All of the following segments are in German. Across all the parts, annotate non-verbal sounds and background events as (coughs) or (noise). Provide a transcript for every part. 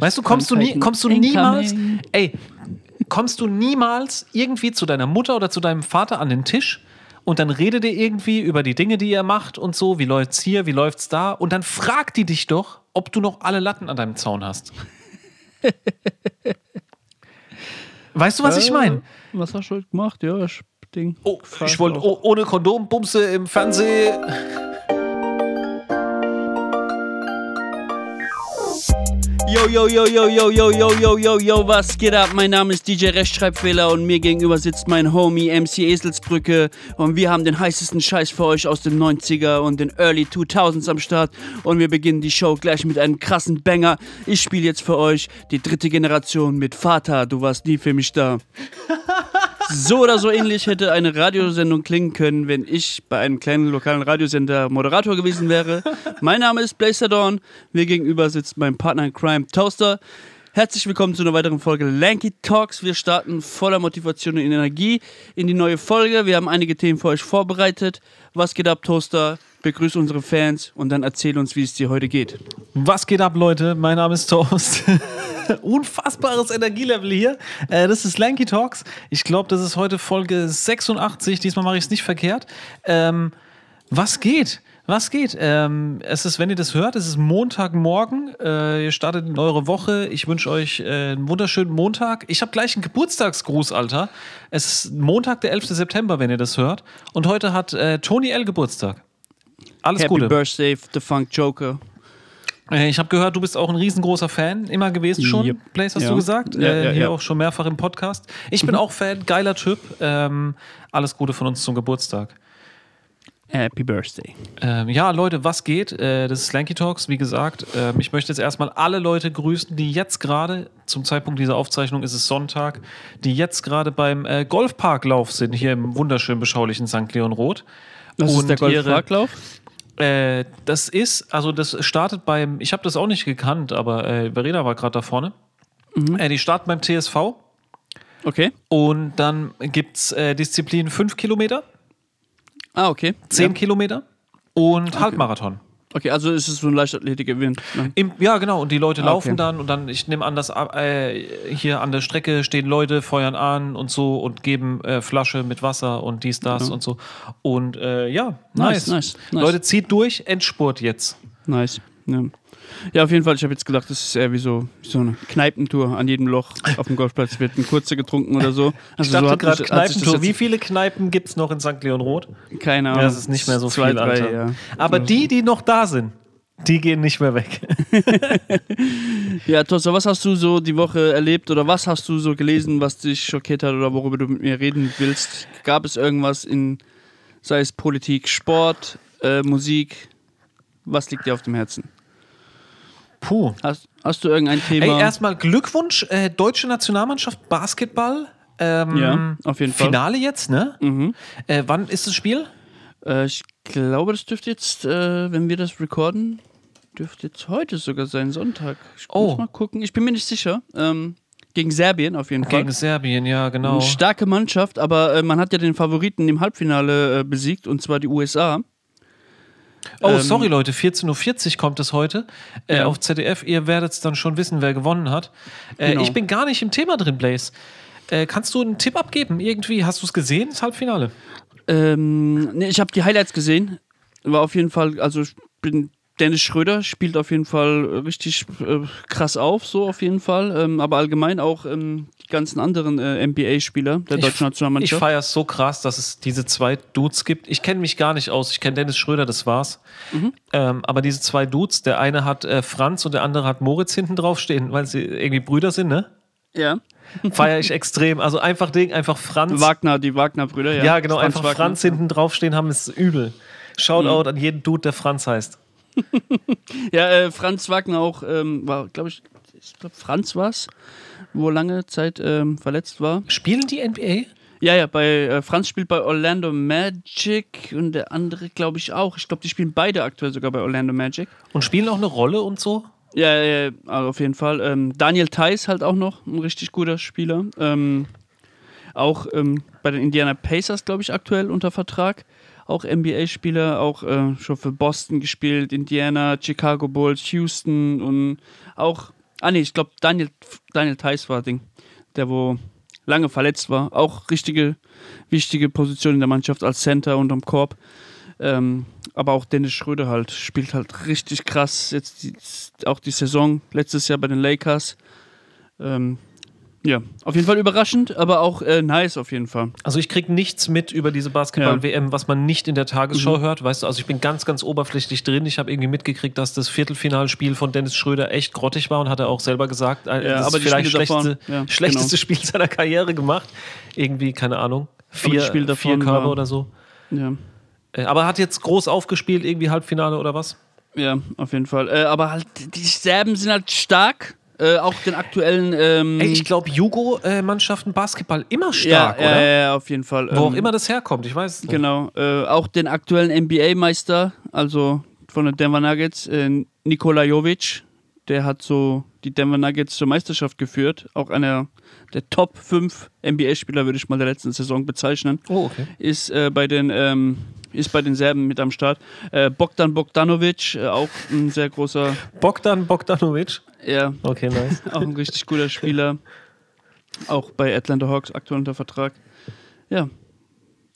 Weißt du, kommst du nie, kommst du niemals, ey, kommst du niemals irgendwie zu deiner Mutter oder zu deinem Vater an den Tisch und dann redet ihr irgendwie über die Dinge, die ihr macht und so, wie läuft's hier, wie läuft's da und dann fragt die dich doch, ob du noch alle Latten an deinem Zaun hast. (laughs) weißt du, was ich meine? Was hast du heute gemacht? Ja, ich Ding. Oh, ich wollte ohne Kondom Bumse im Fernsehen. Yo, yo, yo, yo, yo, yo, yo, yo, yo, yo, was geht ab? Mein Name ist DJ Rechtschreibfehler und mir gegenüber sitzt mein Homie MC Eselsbrücke und wir haben den heißesten Scheiß für euch aus den 90er und den Early 2000s am Start und wir beginnen die Show gleich mit einem krassen Banger. Ich spiele jetzt für euch die dritte Generation mit Vater, du warst nie für mich da. (laughs) So oder so ähnlich hätte eine Radiosendung klingen können, wenn ich bei einem kleinen lokalen Radiosender Moderator gewesen wäre. Mein Name ist Blazer Dawn. Mir gegenüber sitzt mein Partner in Crime Toaster. Herzlich willkommen zu einer weiteren Folge Lanky Talks. Wir starten voller Motivation und Energie in die neue Folge. Wir haben einige Themen für euch vorbereitet. Was geht ab, Toaster? Begrüß unsere Fans und dann erzähl uns, wie es dir heute geht. Was geht ab, Leute? Mein Name ist Toast. (laughs) Unfassbares Energielevel hier. Äh, das ist Lanky Talks. Ich glaube, das ist heute Folge 86. Diesmal mache ich es nicht verkehrt. Ähm, was geht? Was geht? Ähm, es ist, wenn ihr das hört, es ist Montagmorgen. Äh, ihr startet in eure Woche. Ich wünsche euch äh, einen wunderschönen Montag. Ich habe gleich einen Geburtstagsgruß, Alter. Es ist Montag, der 11. September, wenn ihr das hört. Und heute hat äh, Tony L. Geburtstag. Alles Happy Gute. Birthday, The Funk Joker. Äh, Ich habe gehört, du bist auch ein riesengroßer Fan, immer gewesen schon. Yep. Blaze, hast Ja. du gesagt? Ja, äh, ja, hier ja. auch schon mehrfach im Podcast. Ich bin auch Fan, geiler Typ. Ähm, alles Gute von uns zum Geburtstag. Happy Birthday. Ähm, ja, Leute, was geht? Äh, das ist Slanky Talks, wie gesagt. Ähm, ich möchte jetzt erstmal alle Leute grüßen, die jetzt gerade, zum Zeitpunkt dieser Aufzeichnung ist es Sonntag, die jetzt gerade beim äh, Golfparklauf sind, hier im wunderschön beschaulichen St. Leon Roth. Das ist der Und ihre- Golfparklauf? Äh, das ist, also das startet beim, ich habe das auch nicht gekannt, aber äh, Verena war gerade da vorne. Äh, die starten beim TSV Okay. und dann gibt es äh, Disziplin 5 Kilometer, Ah, okay. 10 Ja. Kilometer und Halbmarathon. Okay, also ist es so ein Leichtathletik-Event. Ne? Im, ja, genau. Und die Leute Ah, laufen okay. dann und dann, ich nehme an, dass äh, hier an der Strecke stehen Leute, feuern an und so und geben äh, Flasche mit Wasser und dies, das und so. Und äh, ja, nice. Nice, nice, nice. Leute, zieht durch, Endspurt jetzt. Nice. Ja. Ja, auf jeden Fall. Ich habe jetzt gedacht, das ist eher wie so, wie so eine Kneipentour. An jedem Loch auf dem Golfplatz wird ein kurzer getrunken oder so. (laughs) Ich Also dachte so gerade Kneipentour. Wie viele Kneipen gibt es noch in St. Leon Roth? Keine Ahnung. Ja, das ist nicht mehr so Zwei, viel, drei, ja. Aber die, die noch da sind, die gehen nicht mehr weg. (laughs) Ja, Tossa, was hast du so die Woche erlebt oder was hast du so gelesen, was dich schockiert hat oder worüber du mit mir reden willst? Gab es irgendwas in, sei es Politik, Sport, äh, Musik? Was liegt dir auf dem Herzen? Puh. Hast, hast du irgendein Thema? Ey, erstmal Glückwunsch, äh, deutsche Nationalmannschaft Basketball. Ähm, Ja, auf jeden Fall. Finale jetzt, ne? Mhm. Äh, wann ist das Spiel? Äh, ich glaube, das dürfte jetzt, äh, wenn wir das recorden, dürfte jetzt heute sogar sein, Sonntag. Ich Oh. muss mal gucken. Ich bin mir nicht sicher. Ähm, gegen Serbien auf jeden Fall. Gegen Serbien, ja, genau. Eine starke Mannschaft, aber äh, man hat ja den Favoriten im Halbfinale äh, besiegt, und zwar die USA. Oh, ähm, sorry Leute, 14.40 Uhr kommt es heute äh, Ja. auf ZDF. Ihr werdet es dann schon wissen, wer gewonnen hat. Äh, Genau. Ich bin gar nicht im Thema drin, Blaze. Äh, kannst du einen Tipp abgeben? Irgendwie, hast du es gesehen, das Halbfinale? Ähm, nee, ich habe die Highlights gesehen. War auf jeden Fall, also ich bin Dennis Schröder spielt auf jeden Fall äh, richtig äh, krass auf, so auf jeden Fall. Ähm, aber allgemein auch ähm, die ganzen anderen äh, NBA-Spieler der deutschen Ich Nationalmannschaft. feiere es so krass, dass es diese zwei Dudes gibt. Ich kenne mich gar nicht aus. Ich kenne Dennis Schröder, das war's. Mhm. Ähm, aber diese zwei Dudes, der eine hat äh, Franz und der andere hat Moritz hinten drauf stehen, weil sie irgendwie Brüder sind, ne? ja. Feiere ich extrem. Also einfach Ding, einfach Franz. Wagner, die Wagner-Brüder, ja. Ja, genau, Franz einfach Wagner. Franz hinten draufstehen haben, ist übel. Shoutout an jeden Dude, der Franz heißt. Ja, äh, Franz Wagner auch, ähm, war, glaube ich, ich glaube, Franz war's, wo lange Zeit ähm, verletzt war. Spielen die NBA? Ja, ja, bei äh, Franz spielt bei Orlando Magic und der andere, glaube ich, auch. Ich glaube, die spielen beide aktuell sogar bei Orlando Magic. Und spielen auch eine Rolle und so? Ja, ja, also auf jeden Fall. Ähm, Daniel Theiss halt auch noch ein richtig guter Spieler. Ähm, auch ähm, bei den Indiana Pacers, glaube ich, aktuell unter Vertrag. Auch NBA-Spieler, auch äh, schon für Boston gespielt, Indiana, Chicago Bulls, Houston und auch Ah, nee, ich glaube, Daniel, Daniel Theiss war Ding. Der, wo lange verletzt war. Auch richtige, wichtige Position in der Mannschaft als Center und am Korb. Ähm, aber auch Dennis Schröder halt spielt halt richtig krass. Jetzt die, auch die Saison letztes Jahr bei den Lakers. Ähm, ja, auf jeden Fall überraschend, aber auch äh, nice auf jeden Fall. Also ich kriege nichts mit über diese Basketball-WM, was man nicht in der Tagesschau Mhm. hört. Weißt du, also ich bin ganz, ganz oberflächlich drin. Ich habe irgendwie mitgekriegt, dass das Viertelfinalspiel von Dennis Schröder echt grottig war und hat er auch selber gesagt, äh, Ja, das aber ist vielleicht schlechteste, ja, schlechteste genau. Spiel seiner Karriere gemacht. Irgendwie, keine Ahnung, vier, Spiel vier Körbe oder so. Ja. Äh, Aber er hat jetzt groß aufgespielt, irgendwie Halbfinale oder was? Ja, auf jeden Fall. Äh, aber halt, die Serben sind halt stark. Äh, auch den aktuellen. Ähm, Ey, ich glaube, Jugo-Mannschaften Basketball immer ja, stark, ja, oder? ja, auf jeden Fall. Wo auch Ähm, immer das herkommt, ich weiß nicht. Genau. Äh, auch den aktuellen NBA-Meister, also von den Denver Nuggets, äh, Nikola Jovic, der hat so die Denver Nuggets zur Meisterschaft geführt. Auch einer der Top 5 NBA-Spieler, würde ich mal der letzten Saison bezeichnen. Oh, okay. Ist äh, bei den ähm, ist bei den Serben mit am Start. Äh, Bogdan Bogdanovic, äh, auch ein sehr großer, Bogdan Bogdanovic. ja, Okay, nice. (laughs) auch ein richtig guter Spieler. Auch bei Atlanta Hawks aktuell unter Vertrag. Ja.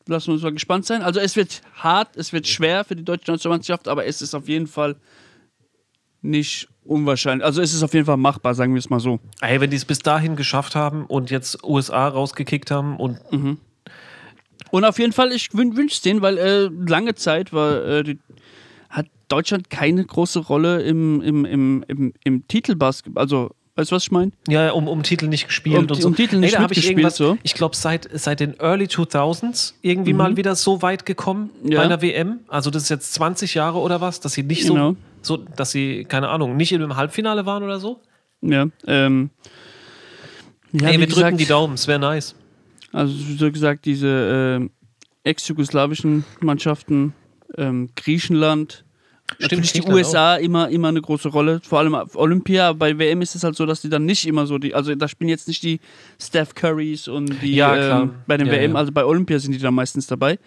Lassen wir uns mal gespannt sein. Also es wird hart, es wird schwer für die deutsche Nationalmannschaft, aber es ist auf jeden Fall nicht unwahrscheinlich. Also es ist auf jeden Fall machbar, sagen wir es mal so. Ey, wenn die es bis dahin geschafft haben und jetzt USA rausgekickt haben und Und auf jeden Fall, ich wün wünsche es denen, weil äh, lange Zeit war, äh, die, hat Deutschland keine große Rolle im, im, im, im, im Titelbasketball. Also, weißt du, was ich meine? ja, um, um Titel nicht gespielt Um- und so. um Titel nicht Ey, ich mitgespielt, irgendwas, so. ich glaube seit, seit den Early 2000s irgendwie mal wieder so weit gekommen Ja. bei einer WM. Also das ist jetzt 20 Jahre oder was, dass sie nicht Genau. so, so, dass sie keine Ahnung, nicht im Halbfinale waren oder so. Ja. Ähm, ja, Ey, wir gesagt, drücken die Daumen, es wäre nice. Also, wie so gesagt, diese äh, ex-jugoslawischen Mannschaften, ähm, Griechenland, natürlich die USA immer, immer eine große Rolle, vor allem auf Olympia. Bei WM ist es halt so, dass die dann nicht immer so die, also da spielen jetzt nicht die Steph Currys und die Ja, klar. ähm, bei den Ja, WM, ja. also bei Olympia sind die dann meistens dabei.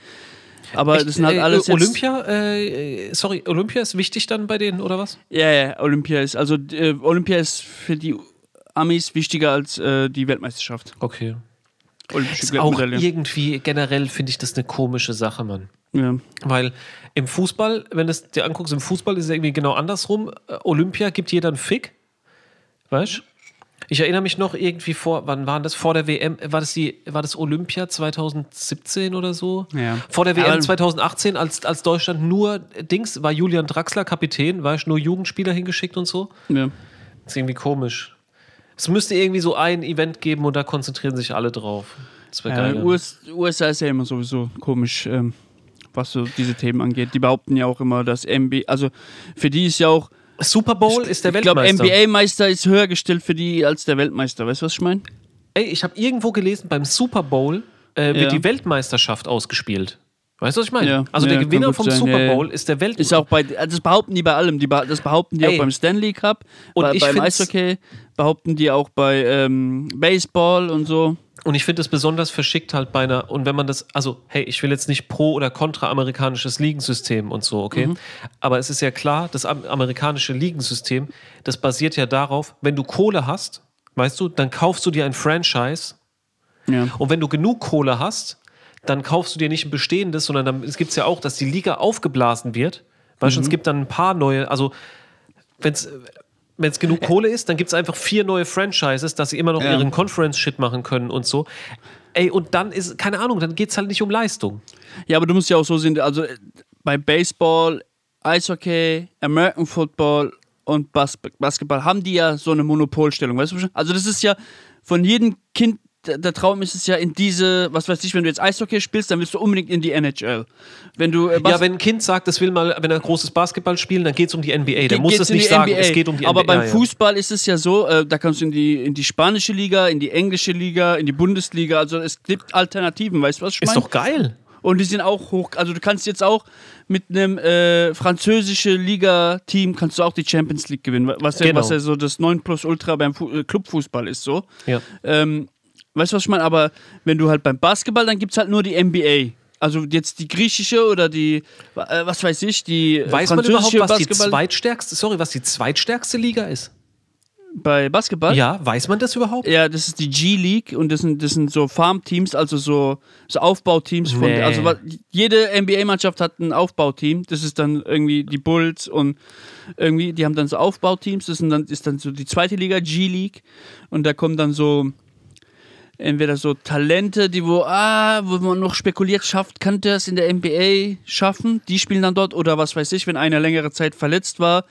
Aber Echt, das sind halt äh, alles jetzt, Olympia, äh, sorry, Olympia ist wichtig dann bei denen oder was? Ja, ja, Olympia ist, also äh, Olympia ist für die Amis wichtiger als äh, die Weltmeisterschaft. Okay. Olympische Ist auch irgendwie generell finde ich das eine komische Sache, Mann. Ja. Weil im Fußball, wenn du es dir anguckst, im Fußball ist es irgendwie genau andersrum. Äh, Olympia gibt jeder einen Fick. Weißt du? Ich erinnere mich noch irgendwie vor, wann war das? Vor der WM, war das die, war das Olympia 2017 oder so? Ja. Vor der WM Aber- 2018, als, als Deutschland nur Dings, war Julian Draxler Kapitän, weißt du, nur Jugendspieler hingeschickt und so. ja. Das ist irgendwie komisch. Es müsste irgendwie so ein Event geben und da konzentrieren sich alle drauf. Das wäre Ja, geil. US, USA ist ja immer sowieso komisch, ähm, was so diese Themen angeht. Die behaupten ja auch immer, dass NBA, also für die ist ja auch, Super Bowl ist der ich glaube, Weltmeister. NBA-Meister ist höher gestellt für die als der Weltmeister. Weißt du, was ich meine? Ey, ich habe irgendwo gelesen, beim Super Bowl äh, wird Ja. die Weltmeisterschaft ausgespielt. Weißt du, was ich meine? Ja. Also Ja, der Gewinner vom sein. Super. Bowl ist der Weltmeister. Ist auch bei, also das behaupten die bei allem. Die, das behaupten die Ey. auch beim Stanley Cup, Und bei, ich beim Eishockey, behaupten die auch bei ähm, Baseball und so. Und ich finde es besonders verschickt halt bei einer, und wenn man das, also, hey, ich will jetzt nicht pro- oder kontra-amerikanisches Ligensystem und so, okay? Mhm. Aber es ist ja klar, das am- amerikanische Ligensystem, das basiert ja darauf, wenn du Kohle hast, weißt du, dann kaufst du dir ein Franchise Ja. Und wenn du genug Kohle hast, dann kaufst du dir nicht ein bestehendes, sondern dann, es gibt ja auch, dass die Liga aufgeblasen wird. Weißt du, es gibt dann ein paar neue, also wenn es genug Kohle ist, dann gibt es einfach vier neue Franchises, dass sie immer noch Ja. ihren Conference-Shit machen können und so. Ey, und dann ist, keine Ahnung, dann geht es halt nicht um Leistung. Ja, aber du musst ja auch so sehen, also äh, bei Baseball, Eishockey, American Football und Bas Basketball haben die ja so eine Monopolstellung, weißt du? Also das ist ja von jedem Kind, der, Traum ist es ja in diese, was weiß ich, wenn du jetzt Eishockey spielst, dann willst du unbedingt in die NHL. Wenn du äh, Bas- Ja, wenn ein Kind sagt, es will mal, wenn er großes Basketball spielen, dann geht es um die NBA. Dann muss es nicht sagen, NBA. es geht um die Aber NBA. beim ja. Fußball ist es ja so, äh, da kannst du in die, in die spanische Liga, in die englische Liga, in die Bundesliga, also es gibt Alternativen, weißt du, was ich meine? Ist doch geil. Und die sind auch hoch. Also du kannst jetzt auch mit einem äh, französische Liga-Team kannst du auch die Champions League gewinnen, was ja, Genau. was ja so das 9 plus Ultra beim Fu äh, Clubfußball ist so. Ja. Ähm, weißt du, was ich meine? Aber wenn du halt beim Basketball, dann gibt es halt nur die NBA. Also jetzt die griechische oder die, äh, was weiß ich, die äh, Weiß man überhaupt, was die Basketball. zweitstärkste, sorry, was die zweitstärkste Liga ist? Bei Basketball? Ja, weiß man das überhaupt? Ja, das ist die G-League und das sind, das sind so Farmteams, also so, so Aufbauteams von. Nee. Also jede NBA-Mannschaft hat ein Aufbauteam. Das ist dann irgendwie die Bulls und irgendwie, die haben dann so Aufbauteams. Das sind dann, ist dann so die zweite Liga, G-League. Und da kommen dann so entweder so Talente, die wo, ah, wo man noch spekuliert, schafft, könnte es in der NBA schaffen. Die spielen dann dort oder was weiß ich, wenn einer längere Zeit verletzt war,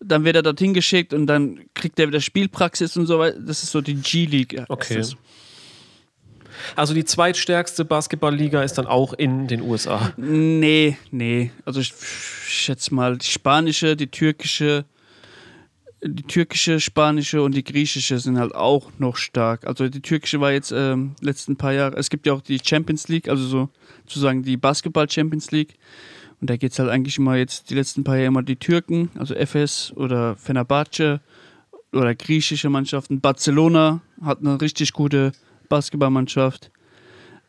dann wird er dorthin geschickt und dann kriegt er wieder Spielpraxis und so weiter. Das ist so die G-League. ja, Okay. Also die zweitstärkste Basketballliga ist dann auch in den USA. Nee, nee. Also ich schätze mal, die spanische, die türkische, die türkische, spanische und die griechische sind halt auch noch stark. Also die türkische war jetzt ähm, letzten paar Jahre. Es gibt ja auch die Champions League, also so sozusagen die Basketball Champions League. Und da geht es halt eigentlich immer jetzt die letzten paar Jahre immer die Türken, also FS oder Fenerbahce oder griechische Mannschaften. Barcelona hat eine richtig gute Basketballmannschaft.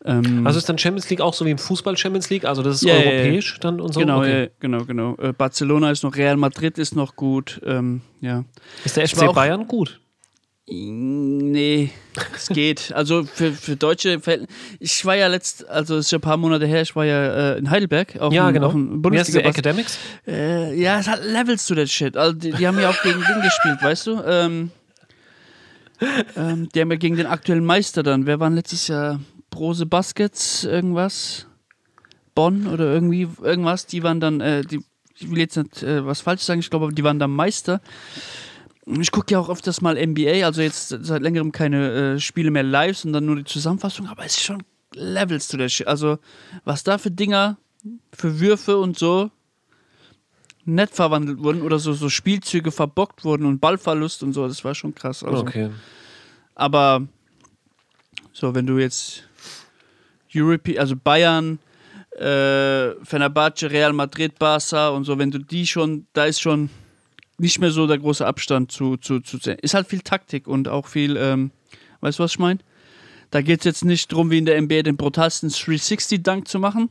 Ähm, Also ist dann Champions League auch so wie im Fußball Champions League? Also das ist Ja, ja, ja. europäisch dann und so? Genau, Okay. ja, genau, genau. Äh, Barcelona ist noch, Real Madrid ist noch gut. Ähm, ja. Ist der war FC Bayern gut? Nee, es geht. (laughs) Also für, für deutsche Verhältn- Ich war ja letzt, also es ist schon ein paar Monate her, ich war ja äh, in Heidelberg auf Ja, dem, genau. auf dem Wie heißt Bundesliga. der Academics? äh, ja, es hat Levels zu der Shit. Also die, die haben ja auch gegen den gespielt, weißt du? Ähm, ähm, die haben ja gegen den aktuellen Meister dann. Wer waren letztes Jahr? Brose Baskets, irgendwas? Bonn oder irgendwie irgendwas? Die waren dann, äh, die, ich will jetzt nicht äh, was falsch sagen, ich glaube, die waren dann Meister. Ich gucke ja auch öfters mal NBA, also jetzt seit längerem keine äh, Spiele mehr live, sondern nur die Zusammenfassung, aber es ist schon Levels zu der Shit. Also, was da für Dinger, für Würfe und so nett verwandelt wurden oder so, so Spielzüge verbockt wurden und Ballverlust und so, das war schon krass. Also, Okay. Aber so, wenn du jetzt Europe, also Bayern, äh, Fenerbahce, Real Madrid, Barca und so, wenn du die schon, da ist schon nicht mehr so der große Abstand zu, zu, zu sehen. Ist halt viel Taktik und auch viel, ähm, weißt du, was ich meine? Da geht es jetzt nicht darum, wie in der NBA den brutalsten 360-Dunk zu machen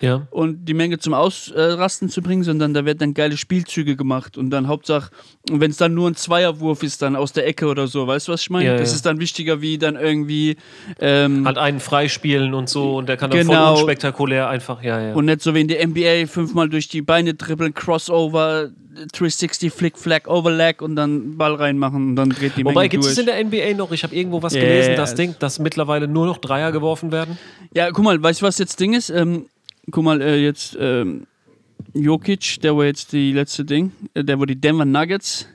Ja. und die Menge zum Ausrasten zu bringen, sondern da werden dann geile Spielzüge gemacht und dann Hauptsache, wenn es dann nur ein Zweierwurf ist, dann aus der Ecke oder so, weißt du, was ich meine? Ja, das ja. ist dann wichtiger, wie dann irgendwie ähm, Halt einen freispielen und so und der kann dann Genau. voll unspektakulär einfach, ja, ja. und nicht so wie in der NBA fünfmal durch die Beine dribbeln, Crossover, 360, Flick, Flag, Overlag und dann Ball reinmachen und dann dreht die Wobei, Menge gibt es in der NBA noch, ich habe irgendwo was Ja, gelesen, das Ding, dass mittlerweile nur noch Dreier geworfen werden? Ja, guck mal, weißt du, was jetzt Ding ist? Ähm, guck mal, äh, jetzt ähm, Jokic, der war jetzt die letzte Ding, äh, der wo die Denver Nuggets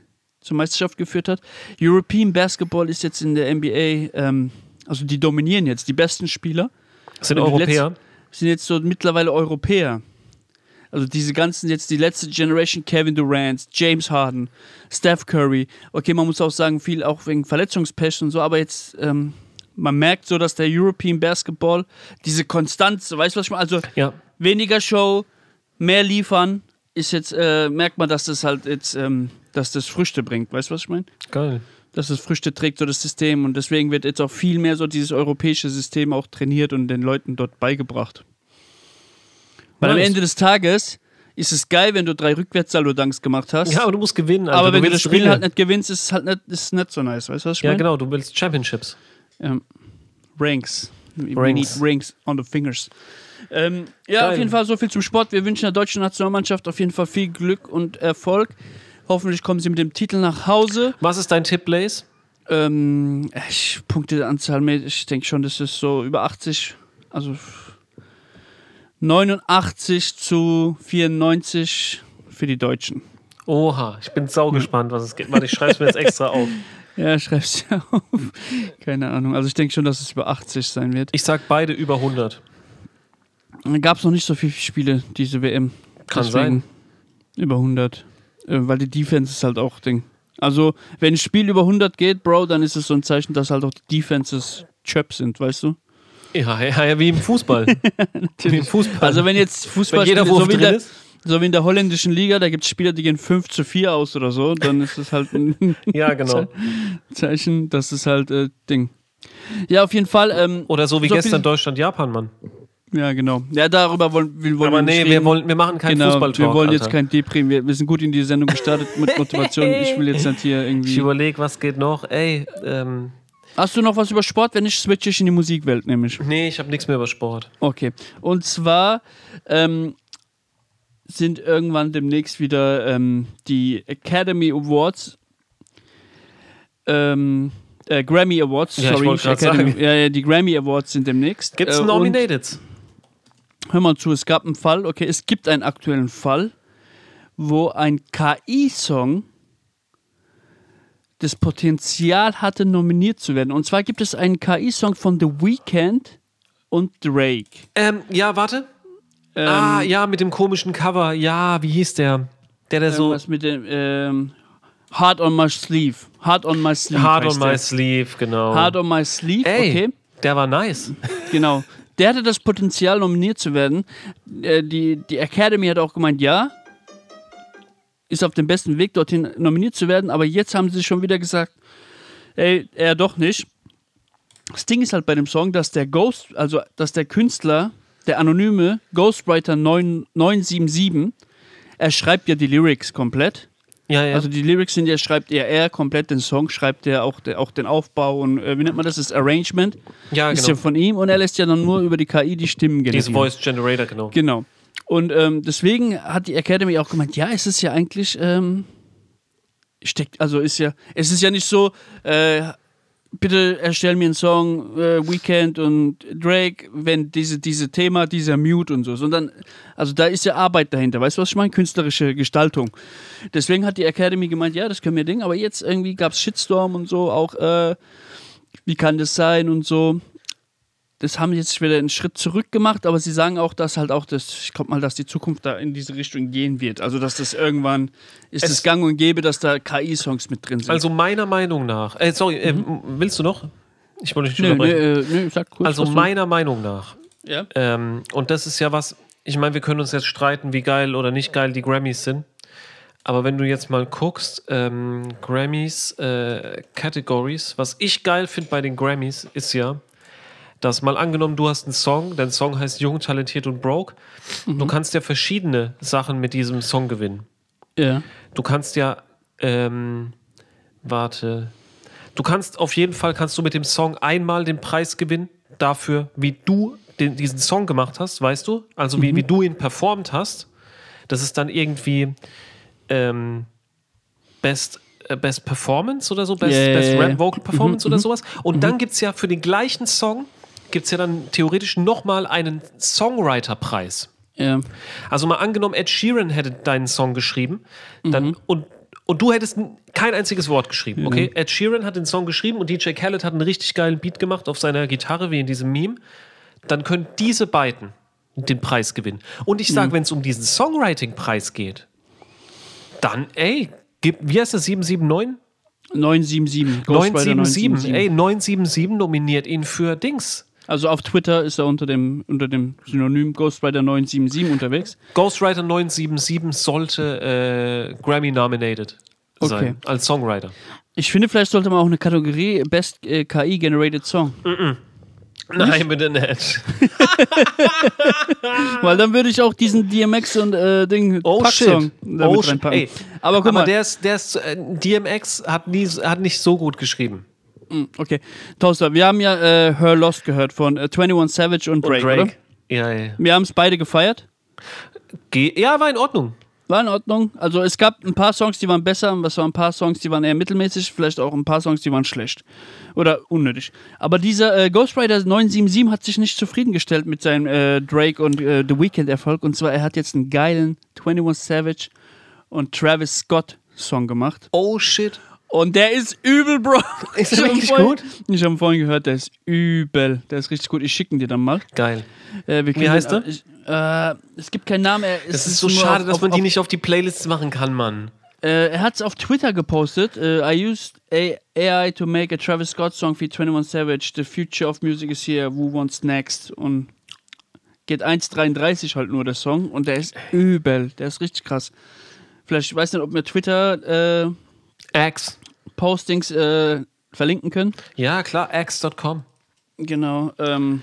zur Meisterschaft geführt hat. European Basketball ist jetzt in der NBA, ähm, also die dominieren jetzt, die besten Spieler Das sind Europäer. sind jetzt so mittlerweile Europäer. Also diese ganzen jetzt die letzte Generation Kevin Durant, James Harden, Steph Curry. Okay, man muss auch sagen, viel auch wegen Verletzungspech und so, aber jetzt ähm, man merkt so, dass der European Basketball diese Konstanz, weißt du was ich meine? Also Ja. Weniger Show, mehr liefern, ist jetzt äh, merkt man, dass das halt jetzt ähm, dass das Früchte bringt, weißt du was ich meine? Geil. Dass es Früchte trägt so das System und deswegen wird jetzt auch viel mehr so dieses europäische System auch trainiert und den Leuten dort beigebracht. Weil am Nice. Ende des Tages ist es geil, wenn du drei Rückwärts-Salto-Dunks gemacht hast. Ja, aber du musst gewinnen. Alter. aber wenn du das Spiel Ringe. halt nicht gewinnst, ist es halt nicht, ist nicht so nice. Weißt du, was ich Ja, meine? genau, du willst Championships. Ähm, Ranks. We Rings. need rings on the fingers. Ähm, ja, Geil. auf jeden Fall so viel zum Sport. Wir wünschen der deutschen Nationalmannschaft auf jeden Fall viel Glück und Erfolg. Hoffentlich kommen sie mit dem Titel nach Hause. Was ist dein Tipp, Blaze? Ähm, ich, Punkteanzahl, mit- ich denke schon, das ist so über 80. Also 89 zu 94 für die Deutschen. Oha, ich bin sau gespannt, was es gibt. Warte, ich schreib's mir jetzt extra auf. (laughs) Ja, schreib's ja auf. Keine Ahnung. Also ich denke schon, dass es über 80 sein wird. Ich sag beide über 100. Gab es noch nicht so viele Spiele, diese WM. Kann Deswegen Über 100. Äh, weil die Defense ist halt auch Ding. Also, wenn ein Spiel über 100 geht, Bro, dann ist es so ein Zeichen, dass halt auch die Defenses Chöp sind, weißt du? Ja, ja, ja, wie im Fußball. (laughs) wie im Fußball. Also, wenn jetzt Fußball Wenn jeder spielt, Wurf so, wie der, ist. so wie in der holländischen Liga, da gibt es Spieler, die gehen 5 zu 4 aus oder so, dann ist es halt ein (laughs) Ja, genau. (laughs) Zeichen, das ist halt äh, Ding. Ja, auf jeden Fall. Ähm, Oder so wie So gestern Deutschland-Japan, Mann. Ja, genau. Ja, darüber wollen, wir wollen Aber nee, reden. wir, wollen, wir machen keinen genau, Fußballtalk. Wir wollen jetzt Alter. kein Deprim. Wir, wir sind gut in die Sendung gestartet mit (laughs) Motivation. Ich will jetzt nicht hier Ich irgendwie. überlege, was geht noch. Ey, ähm, Hast du noch was über Sport? Wenn nicht, switche ich in die Musikwelt nämlich. nee, ich habe nichts mehr über Sport. Okay. Und zwar ähm, sind irgendwann demnächst wieder ähm, die Academy Awards, ähm, äh, Grammy Awards, Ja, ich sorry, Academy. Ja, ja, die Grammy Awards sind demnächst. Gibt's Äh, und Nominated? Hör mal zu, es gab einen Fall, okay, es gibt einen aktuellen Fall, wo ein KI-Song das Potenzial hatte, nominiert zu werden. Und zwar gibt es einen KI-Song von The Weeknd und Drake. Ähm, ja, warte. Ähm, ah, ja, mit dem komischen Cover. Ja, wie hieß der? Der, der so. Was mit dem ähm, Hard on my sleeve. Hard on my sleeve. Hard on my der. sleeve, genau. Hard on my sleeve, Ey, okay. der war nice. Genau. (laughs) Der hatte das Potenzial, nominiert zu werden. Äh, die, die Academy hat auch gemeint, ja, ist auf dem besten Weg, dorthin nominiert zu werden, aber jetzt haben sie schon wieder gesagt, ey, er doch nicht. Das Ding ist halt bei dem Song, dass der Ghost, also dass der Künstler, der anonyme Ghostwriter 9, 977, er schreibt ja die Lyrics komplett. Ja, ja. Also die Lyrics sind ja, schreibt er er komplett, den Song schreibt er auch, der, auch den Aufbau und äh, wie nennt man das, das Arrangement ja, ist genau. ja von ihm und er lässt ja dann nur über die KI die Stimmen generieren. Voice Generator, genau. Genau. Und ähm, deswegen hat die Academy auch gemeint, ja, es ist ja eigentlich, ähm, steckt, also ist ja, es ist ja nicht so, äh, bitte erstell mir einen Song, äh, Weekend und Drake, wenn diese, diese Thema, dieser Mute und so, sondern, also da ist ja Arbeit dahinter, weißt du, was ich meine? Künstlerische Gestaltung. Deswegen hat die Academy gemeint, ja, das können wir Ding, aber jetzt irgendwie gab es Shitstorm und so, auch, äh, wie kann das sein und so das haben jetzt wieder einen Schritt zurück gemacht, aber sie sagen auch, dass halt auch das, ich glaube mal, dass die Zukunft da in diese Richtung gehen wird. Also, dass das irgendwann ist Es- es gang und gäbe, dass da KI-Songs mit drin sind. Also meiner Meinung nach. Äh, sorry, äh, willst du noch? Ich wollte nicht Mhm. nö, nö, unterbrechen. äh, nö, sag kurz. also was du- meiner Meinung nach. ja? Ähm, und das ist ja was, ich meine, wir können uns jetzt streiten, wie geil oder nicht geil die Grammys sind. Aber wenn du jetzt mal guckst, ähm, Grammys, äh, Categories, was ich geil finde bei den Grammys, ist ja, dass mal angenommen, du hast einen Song, dein Song heißt Jung, Talentiert und Broke. Mhm. Du kannst ja verschiedene Sachen mit diesem Song gewinnen. ja. Du kannst ja, ähm, warte, du kannst auf jeden Fall kannst du mit dem Song einmal den Preis gewinnen dafür, wie du den, diesen Song gemacht hast, weißt du? Also wie, wie du ihn performt hast. Das ist dann irgendwie ähm, Best, äh, Best Performance oder so, Best, Ja, ja, Best ja, ja. Rap Vocal Performance oder sowas. Und dann gibt es ja für den gleichen Song, gibt es ja dann theoretisch nochmal einen Songwriter-Preis. ja. Also mal angenommen, Ed Sheeran hätte deinen Song geschrieben dann, und, und du hättest kein einziges Wort geschrieben, okay? Ed Sheeran hat den Song geschrieben und DJ Khaled hat einen richtig geilen Beat gemacht auf seiner Gitarre, wie in diesem Meme. Dann können diese beiden den Preis gewinnen. Und ich sage, wenn es um diesen Songwriting-Preis geht, dann, ey, gib, wie heißt das, 779? 977. Ghostwriter 977, ey, 977 nominiert ihn für Dings. Also auf Twitter ist er unter dem, unter dem Synonym Ghostwriter 977 unterwegs. Ghostwriter 977 sollte äh, Grammy nominated sein Okay. als Songwriter. Ich finde, vielleicht sollte man auch eine Kategorie Best äh, KI-Generated Song. Nein, bitte nicht. (laughs) Weil dann würde ich auch diesen DMX und äh, Ding Oh Pack-Song shit. Oh shit. Ey, aber guck mal, der ist, der ist, äh, DMX hat, nie, hat nicht so gut geschrieben. Okay. Toaster, wir haben ja äh, Her Lost gehört von äh, 21 Savage und Drake, oder? Ja, ja. Wir haben es beide gefeiert. Ge ja, war in Ordnung. War in Ordnung. Also es gab ein paar Songs, die waren besser, und es waren ein paar Songs, die waren eher mittelmäßig, vielleicht auch ein paar Songs, die waren schlecht. Oder unnötig. Aber dieser äh, Ghostwriter 977 hat sich nicht zufriedengestellt mit seinem äh, Drake und äh, The Weeknd Erfolg. Und zwar, er hat jetzt einen geilen 21 Savage und Travis Scott Song gemacht. Oh shit. Und der ist übel, Bro. Ist der wirklich vorhin- gut? Ich habe vorhin gehört, der ist übel. Der ist richtig gut. Ich schicke ihn dir dann mal. Geil. Äh, können heißt den- er? Ich, äh, es gibt keinen Namen. Er, Es es ist so schade, auf- dass man auf, die nicht auf die Playlists machen kann, Mann. Äh, er hat es auf Twitter gepostet. Äh, I used AI to make a Travis Scott song für 21 Savage. The future of music is here. Who wants next? Und geht 1,33 halt nur der Song. Und der ist übel. Der ist richtig krass. Vielleicht, ich weiß nicht, ob wir Twitter äh, X. Postings äh, verlinken können. Ja, klar, X.com. Genau. Ähm,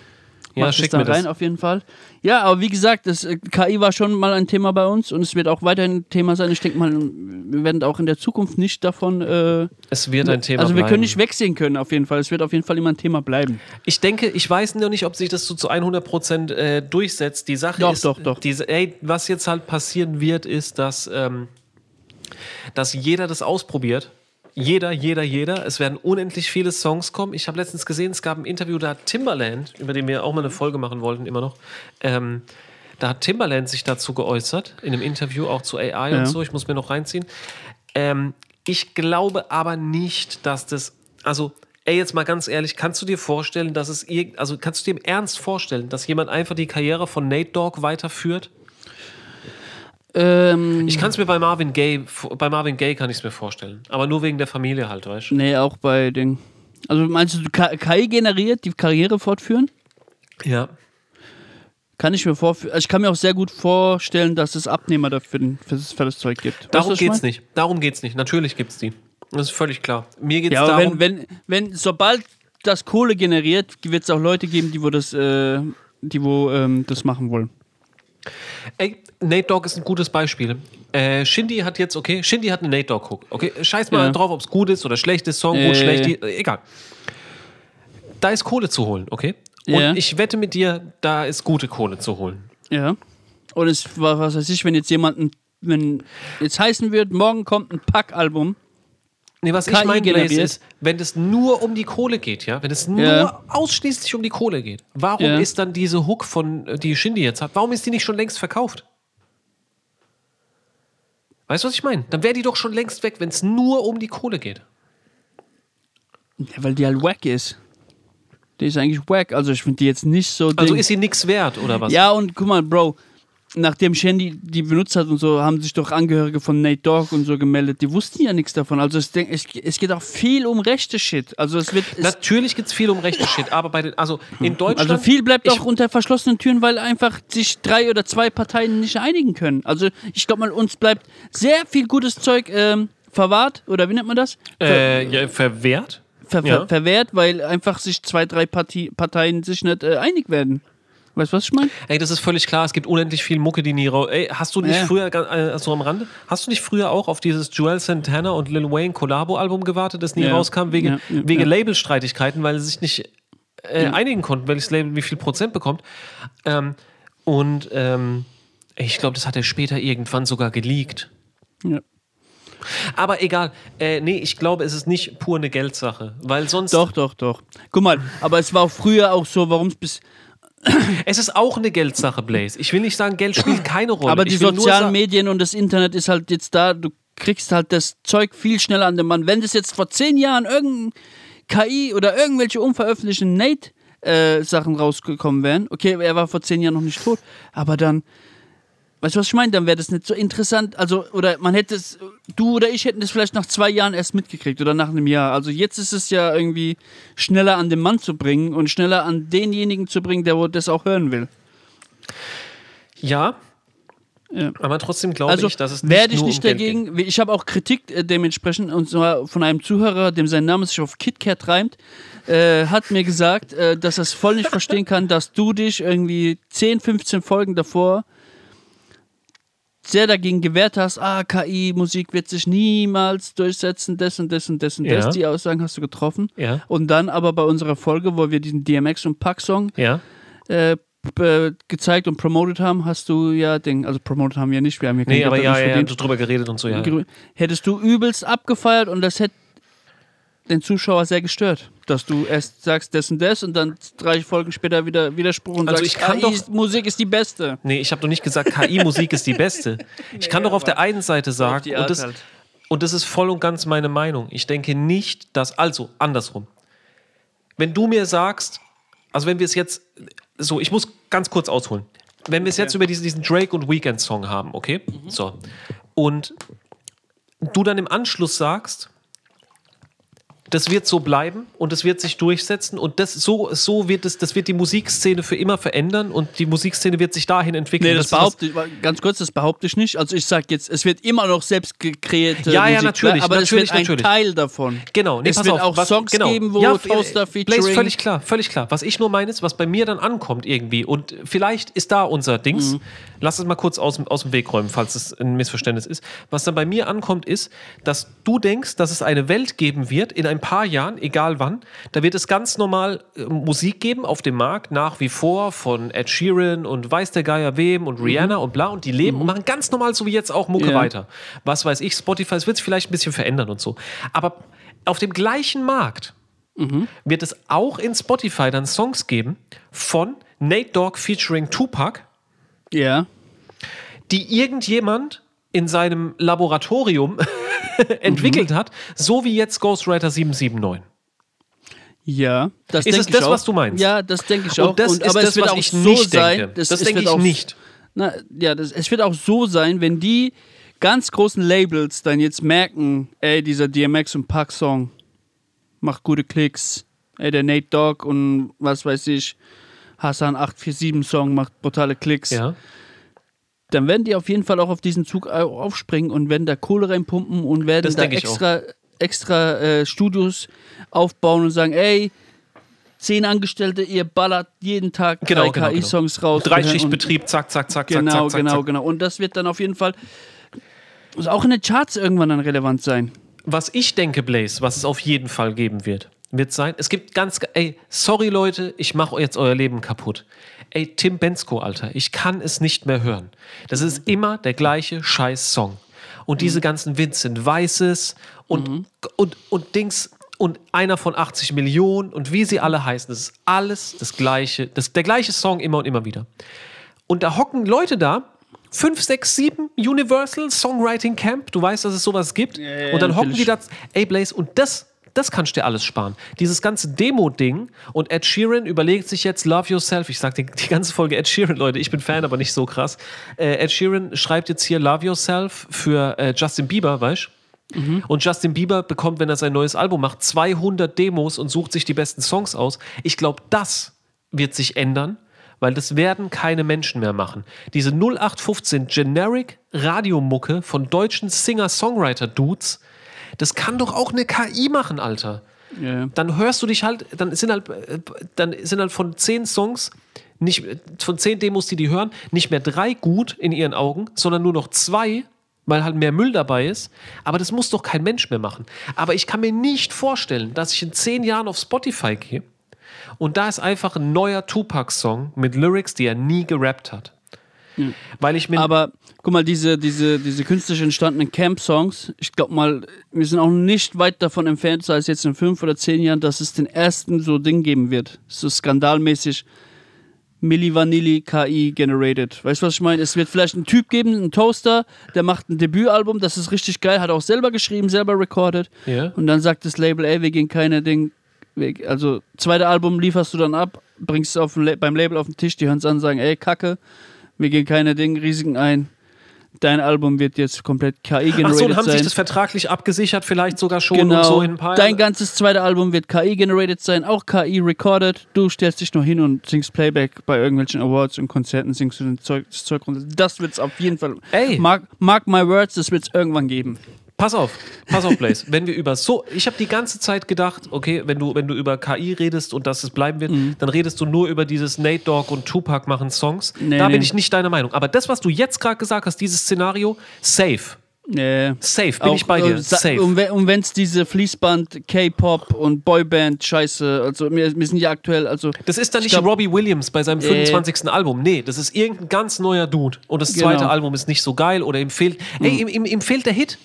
Ja, Mach das schick da mir das. rein auf jeden Fall. Ja, aber wie gesagt, das äh, KI war schon mal ein Thema bei uns und es wird auch weiterhin ein Thema sein. Ich denke mal, wir werden auch in der Zukunft nicht davon. Äh, Es wird ein Thema also wir bleiben. können nicht wegsehen können auf jeden Fall. Es wird auf jeden Fall immer ein Thema bleiben. Ich denke, ich weiß noch nicht, ob sich das so zu 100 Prozent äh, durchsetzt. Die Sache Doch, ist, doch, doch. Diese, ey, was jetzt halt passieren wird, ist, dass, ähm, dass jeder das ausprobiert. Jeder, jeder, jeder. Es werden unendlich viele Songs kommen. Ich habe letztens gesehen, es gab ein Interview, da hat Timbaland, über den wir auch mal eine Folge machen wollten, immer noch. Ähm, da hat Timbaland sich dazu geäußert, in einem Interview auch zu AI Ja. und so. Ich muss mir noch reinziehen. Ähm, ich glaube aber nicht, dass das, also, ey, jetzt mal ganz ehrlich, kannst du dir vorstellen, dass es irgend, also kannst du dir im Ernst vorstellen, dass jemand einfach die Karriere von Nate Dogg weiterführt? Ähm, Ich kann es mir bei Marvin Gaye, bei Marvin Gaye kann ich es mir vorstellen, aber nur wegen der Familie halt, weißt du? nee, auch bei den. Also meinst du, K- KI generiert die Karriere fortführen? Ja. Kann ich mir vorstellen. Also ich kann mir auch sehr gut vorstellen, dass es Abnehmer dafür für das, für das Zeug gibt. Weißt du, Darum was ich geht's nicht. Darum geht's nicht. Natürlich gibt's die. Das ist völlig klar. Mir geht's Ja, aber darum. wenn, wenn, wenn, sobald das Kohle generiert, wird es auch Leute geben, die wo das, äh, die wo ähm, das machen wollen. Ey, Nate Dogg ist ein gutes Beispiel. Äh, Shindy hat jetzt, okay, Shindy hat eine Nate Dogg Hook. Okay, scheiß mal Ja. drauf, ob es gut ist oder schlecht ist, Song gut, ja, schlecht, äh, egal. Da ist Kohle zu holen, okay? Und Ja. ich wette mit dir, da ist gute Kohle zu holen. Ja. Und es war, was weiß ich, wenn jetzt jemand, wenn jetzt heißen wird, morgen kommt ein Pack-Album. Nee, was KI ich meine, Blaze, ist, wenn es nur um die Kohle geht, ja, wenn es nur Ja. ausschließlich um die Kohle geht, warum Ja. ist dann diese Hook von, äh, die Shindy jetzt hat, warum ist die nicht schon längst verkauft? Weißt du, was ich meine? Dann wäre die doch schon längst weg, wenn es nur um die Kohle geht. Ja, weil die halt wack ist. Die ist eigentlich wack. Also ich finde die jetzt nicht so. Also Ding. ist sie nix wert, oder was? Ja, und guck mal, Bro, nachdem Shandy die benutzt hat und so, haben sich doch Angehörige von Nate Dogg und so gemeldet. Die wussten ja nichts davon. Also es, es, es geht auch viel um rechte Shit. Also es wird. Es, Natürlich gibt es viel um rechte Shit, aber bei den, also in Deutschland. also viel bleibt auch unter verschlossenen Türen, weil einfach sich drei oder zwei Parteien nicht einigen können. Also ich glaube mal, uns bleibt sehr viel gutes Zeug ähm, verwahrt, oder wie nennt man das? Äh, ja, verwehrt? Ver, ver, ja. Verwehrt, weil einfach sich zwei, drei Parti Parteien sich nicht äh, einig werden. Weißt du, was ich meine? Ey, das ist völlig klar. Es gibt unendlich viel Mucke, die nie raus. Ey, hast du nicht Ja. früher, äh, so am Rande, hast du nicht früher auch auf dieses Joel Santana und Lil Wayne Collabo-Album gewartet, das nie Ja. rauskam, wegen, Ja, wegen. Labelstreitigkeiten, weil sie sich nicht äh, einigen konnten, welches Label wie viel Prozent bekommt. Ähm, und ähm, ich glaube, das hat er später irgendwann sogar geleakt. Ja. Aber egal, äh, nee, ich glaube, es ist nicht pur eine Geldsache, weil sonst. Doch, doch, doch. Guck mal, aber es war auch früher auch so, warum es bis. (clears throat) Es ist auch eine Geldsache, Blaze. Ich will nicht sagen, Geld spielt (clears throat) keine Rolle. Aber die sozialen Medien und das Internet ist halt jetzt da, du kriegst halt das Zeug viel schneller an den Mann. Wenn das jetzt vor zehn Jahren irgendein KI oder irgendwelche unveröffentlichten Nate-Sachen rausgekommen wären, okay, er war vor zehn Jahren noch nicht tot, aber dann. Weißt du, was ich meine? Dann wäre das nicht so interessant. Also, oder man hätte es, du oder ich hätten das vielleicht nach zwei Jahren erst mitgekriegt oder nach einem Jahr. Also jetzt ist es ja irgendwie schneller an den Mann zu bringen und schneller an denjenigen zu bringen, der das auch hören will. Ja, Ja. aber trotzdem glaube Also ich, dass es nicht werde ich nicht dagegen. Ich habe auch Kritik äh, dementsprechend und zwar von einem Zuhörer, dem sein Name sich auf KitKat reimt, äh, hat mir gesagt, äh, dass er es voll nicht verstehen kann, dass du dich irgendwie 10, 15 Folgen davor sehr dagegen gewehrt hast, ah, KI, Musik wird sich niemals durchsetzen, das und das und das und Ja. das. Die Aussagen hast du getroffen. Ja. Und dann aber bei unserer Folge, wo wir diesen DMX und Pack-Song Ja. äh, b- gezeigt und promoted haben, hast du ja Ding, also promoted haben wir nicht, wir haben hier Nee, aber ja, ja, drüber geredet und so, ja. Hättest du übelst abgefeiert und das hätte den Zuschauer sehr gestört, dass du erst sagst das und das und dann drei Folgen später wieder Widerspruch und Also sagst, ich kann KI doch- Musik ist die beste. Nee, ich habe doch nicht gesagt, KI-Musik ist die beste. (laughs) Ich kann doch auf der einen Seite sagen, und das, halt. und das ist voll und ganz meine Meinung. Ich denke nicht, dass, also andersrum. Wenn du mir sagst, also wenn wir es jetzt, so, ich muss ganz kurz ausholen. Wenn wir es jetzt über diesen, diesen Drake und Weekend-Song haben, okay? So. Und du dann im Anschluss sagst, das wird so bleiben und es wird sich durchsetzen und das so, so wird es, das wird die Musikszene für immer verändern und die Musikszene wird sich dahin entwickeln. Nee, das, behaupte ich, ganz kurz, das behaupte ich nicht. Also ich sage jetzt, es wird immer noch selbst gekreierte Ja, ja, Musik, natürlich, aber natürlich, es wird ein natürlich. Teil davon. Genau, nee, es pass wird auf, auch was- Songs genau. geben, wo Ja, Toaster Blaze, featuring. völlig klar, völlig klar. Was ich nur meine ist, was bei mir dann ankommt irgendwie und vielleicht ist da unser Dings. Mhm. Lass es mal kurz aus, dem- aus dem Weg räumen, falls es ein Missverständnis ist. Was dann bei mir ankommt ist, dass du denkst, dass es eine Welt geben wird in ein paar Jahren, egal wann, da wird es ganz normal äh, Musik geben auf dem Markt nach wie vor von Ed Sheeran und weiß der Geier wem und Rihanna und bla und die leben und machen ganz normal so wie jetzt auch Mucke Ja. weiter. Was weiß ich, Spotify, es wird sich vielleicht ein bisschen verändern und so. Aber auf dem gleichen Markt wird es auch in Spotify dann Songs geben von Nate Dogg featuring Tupac, Ja. die irgendjemand in seinem Laboratorium (laughs) entwickelt hat, so wie jetzt Ghostwriter 779. Ja, das Ist es das, auch. was du meinst? Ja, das denke ich auch. Und das ist aber das, es wird was auch ich so nicht sein, denke. Das, Das denke ich auch, nicht. Na, ja, das, es wird auch so sein, wenn die ganz großen Labels dann jetzt merken, ey, dieser DMX und Pac Song macht gute Klicks, ey, der Nate Dogg und was weiß ich, Hassan 847 Song macht brutale Klicks. Ja. Dann werden die auf jeden Fall auch auf diesen Zug au- aufspringen und werden da Kohle reinpumpen und werden Das da extra, extra äh, Studios aufbauen und sagen, ey, zehn Angestellte, ihr ballert jeden Tag Genau, drei genau, genau. KI-Songs raus. Dreischichtbetrieb, zack, zack, zack, Genau, zack, zack, zack, genau, zack. genau. Und das wird dann auf jeden Fall auch in den Charts irgendwann dann relevant sein. Was ich denke, Blaze, was es auf jeden Fall geben wird, wird sein, es gibt ganz, ey, sorry Leute, ich mache jetzt euer Leben kaputt. Ey, Tim Bensko, Alter, ich kann es nicht mehr hören. Das ist immer der gleiche scheiß Song. Und diese ganzen Vincent Weißes und, und, und Dings und einer von 80 Millionen und wie sie alle heißen, das ist alles das gleiche, das, der gleiche Song immer und immer wieder. Und da hocken Leute da, 5, 6, 7 Universal Songwriting Camp, du weißt, dass es sowas gibt. ja, und dann hocken die da, ey Blaze, und das, das kannst du dir alles sparen. Dieses ganze Demo-Ding und Ed Sheeran überlegt sich jetzt Love Yourself. Ich sag die, die ganze Folge Ed Sheeran, Leute, ich bin Fan, aber nicht so krass. Äh, Ed Sheeran schreibt jetzt hier Love Yourself für äh, Justin Bieber, weißt du? Und Justin Bieber bekommt, wenn er sein neues Album macht, 200 Demos und sucht sich die besten Songs aus. Ich glaube, das wird sich ändern, weil das werden keine Menschen mehr machen. Diese 0815 Generic Radiomucke von deutschen Singer-Songwriter-Dudes, das kann doch auch eine KI machen, Alter. Ja. Dann hörst du dich halt, dann sind halt, dann sind halt von zehn Songs, nicht, von zehn Demos, die die hören, nicht mehr drei gut in ihren Augen, sondern nur noch zwei, weil halt mehr Müll dabei ist. Aber das muss doch kein Mensch mehr machen. Aber ich kann mir nicht vorstellen, dass ich in zehn Jahren auf Spotify gehe und da ist einfach ein neuer Tupac-Song mit Lyrics, die er nie gerappt hat. Weil ich mir. Aber guck mal, diese, diese, diese künstlich entstandenen Camp-Songs, ich glaube mal, wir sind auch nicht weit davon entfernt, sei es jetzt in fünf oder zehn Jahren, dass es den ersten so Ding geben wird. So skandalmäßig. Milli Vanilli KI generated. Weißt du, was ich meine? Es wird vielleicht einen Typ geben, einen Toaster, der macht ein Debütalbum, das ist richtig geil, hat auch selber geschrieben, selber recorded. Ja. Und dann sagt das Label, ey, wir gehen keine Ding. Also, zweite Album lieferst du dann ab, bringst es auf beim Label auf den Tisch, die hören es an und sagen, ey, Kacke, wir gehen keine Ding, Risiken ein. Dein Album wird jetzt komplett KI generated Ach so, und haben sein. sich das vertraglich abgesichert, vielleicht sogar schon Genau. und so in ein paar Dein ganzes zweite Album wird KI generated sein, auch KI recorded. Du stellst dich nur hin und singst Playback bei irgendwelchen Awards und Konzerten, singst du das Zeug runter. Das wird es auf jeden Fall. Ey. Mark, mark my words, das wird es irgendwann geben. Pass auf, pass auf, Blaze. wenn wir über so, ich habe die ganze Zeit gedacht, okay, wenn du, wenn du über KI redest und dass es bleiben wird, Mhm. dann redest du nur über dieses Nate Dogg und Tupac machen Songs. Nee, da bin nee. ich nicht deiner Meinung. Aber das, was du jetzt gerade gesagt hast, dieses Szenario, safe. Nee. Safe, bin ich bei dir. äh, sa- Safe. Und, und wenn es diese Fließband, K-Pop und Boyband Scheiße, also wir, wir sind ja aktuell, also Das ist dann ich nicht glaub- Robbie Williams bei seinem Äh. 25. Album. Nee, das ist irgendein ganz neuer Dude. Und das zweite Genau. Album ist nicht so geil oder ihm fehlt. Ey, ihm, ihm, ihm fehlt der Hit.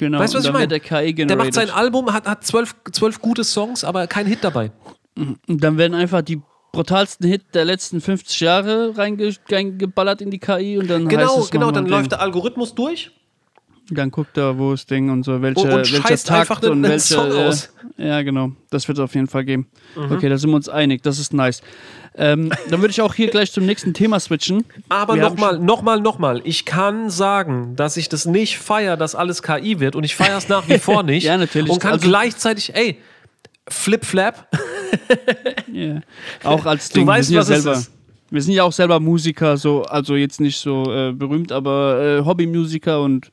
Genau, Weißt du, was ich meine? der KI Der macht sein. Album, hat, hat zwölf, zwölf gute Songs, aber kein Hit dabei. Und dann werden einfach die brutalsten Hit der letzten 50 Jahre reinge reingeballert in die KI und dann heißt Genau, es genau, dann läuft der Algorithmus durch. Dann guckt er, wo ist Ding und so, welcher, Und- und welcher Takt und welcher. Äh, aus. Mhm. Ja, genau. Das wird es auf jeden Fall geben. Okay, da sind wir uns einig. Das ist nice. Ähm, dann würde ich auch hier gleich zum nächsten Thema switchen. Aber nochmal, nochmal, nochmal. Ich kann sagen, dass ich das nicht feiere, dass alles KI wird und ich feiere es nach wie (laughs) vor nicht. Ja, natürlich. Und kann Also- gleichzeitig, ey, Flip Flap. (laughs) Ja. Auch als Du Ding. weißt, wir sind was selber. ist. Wir sind ja auch selber Musiker, so, also jetzt nicht so äh, berühmt, aber äh, Hobbymusiker und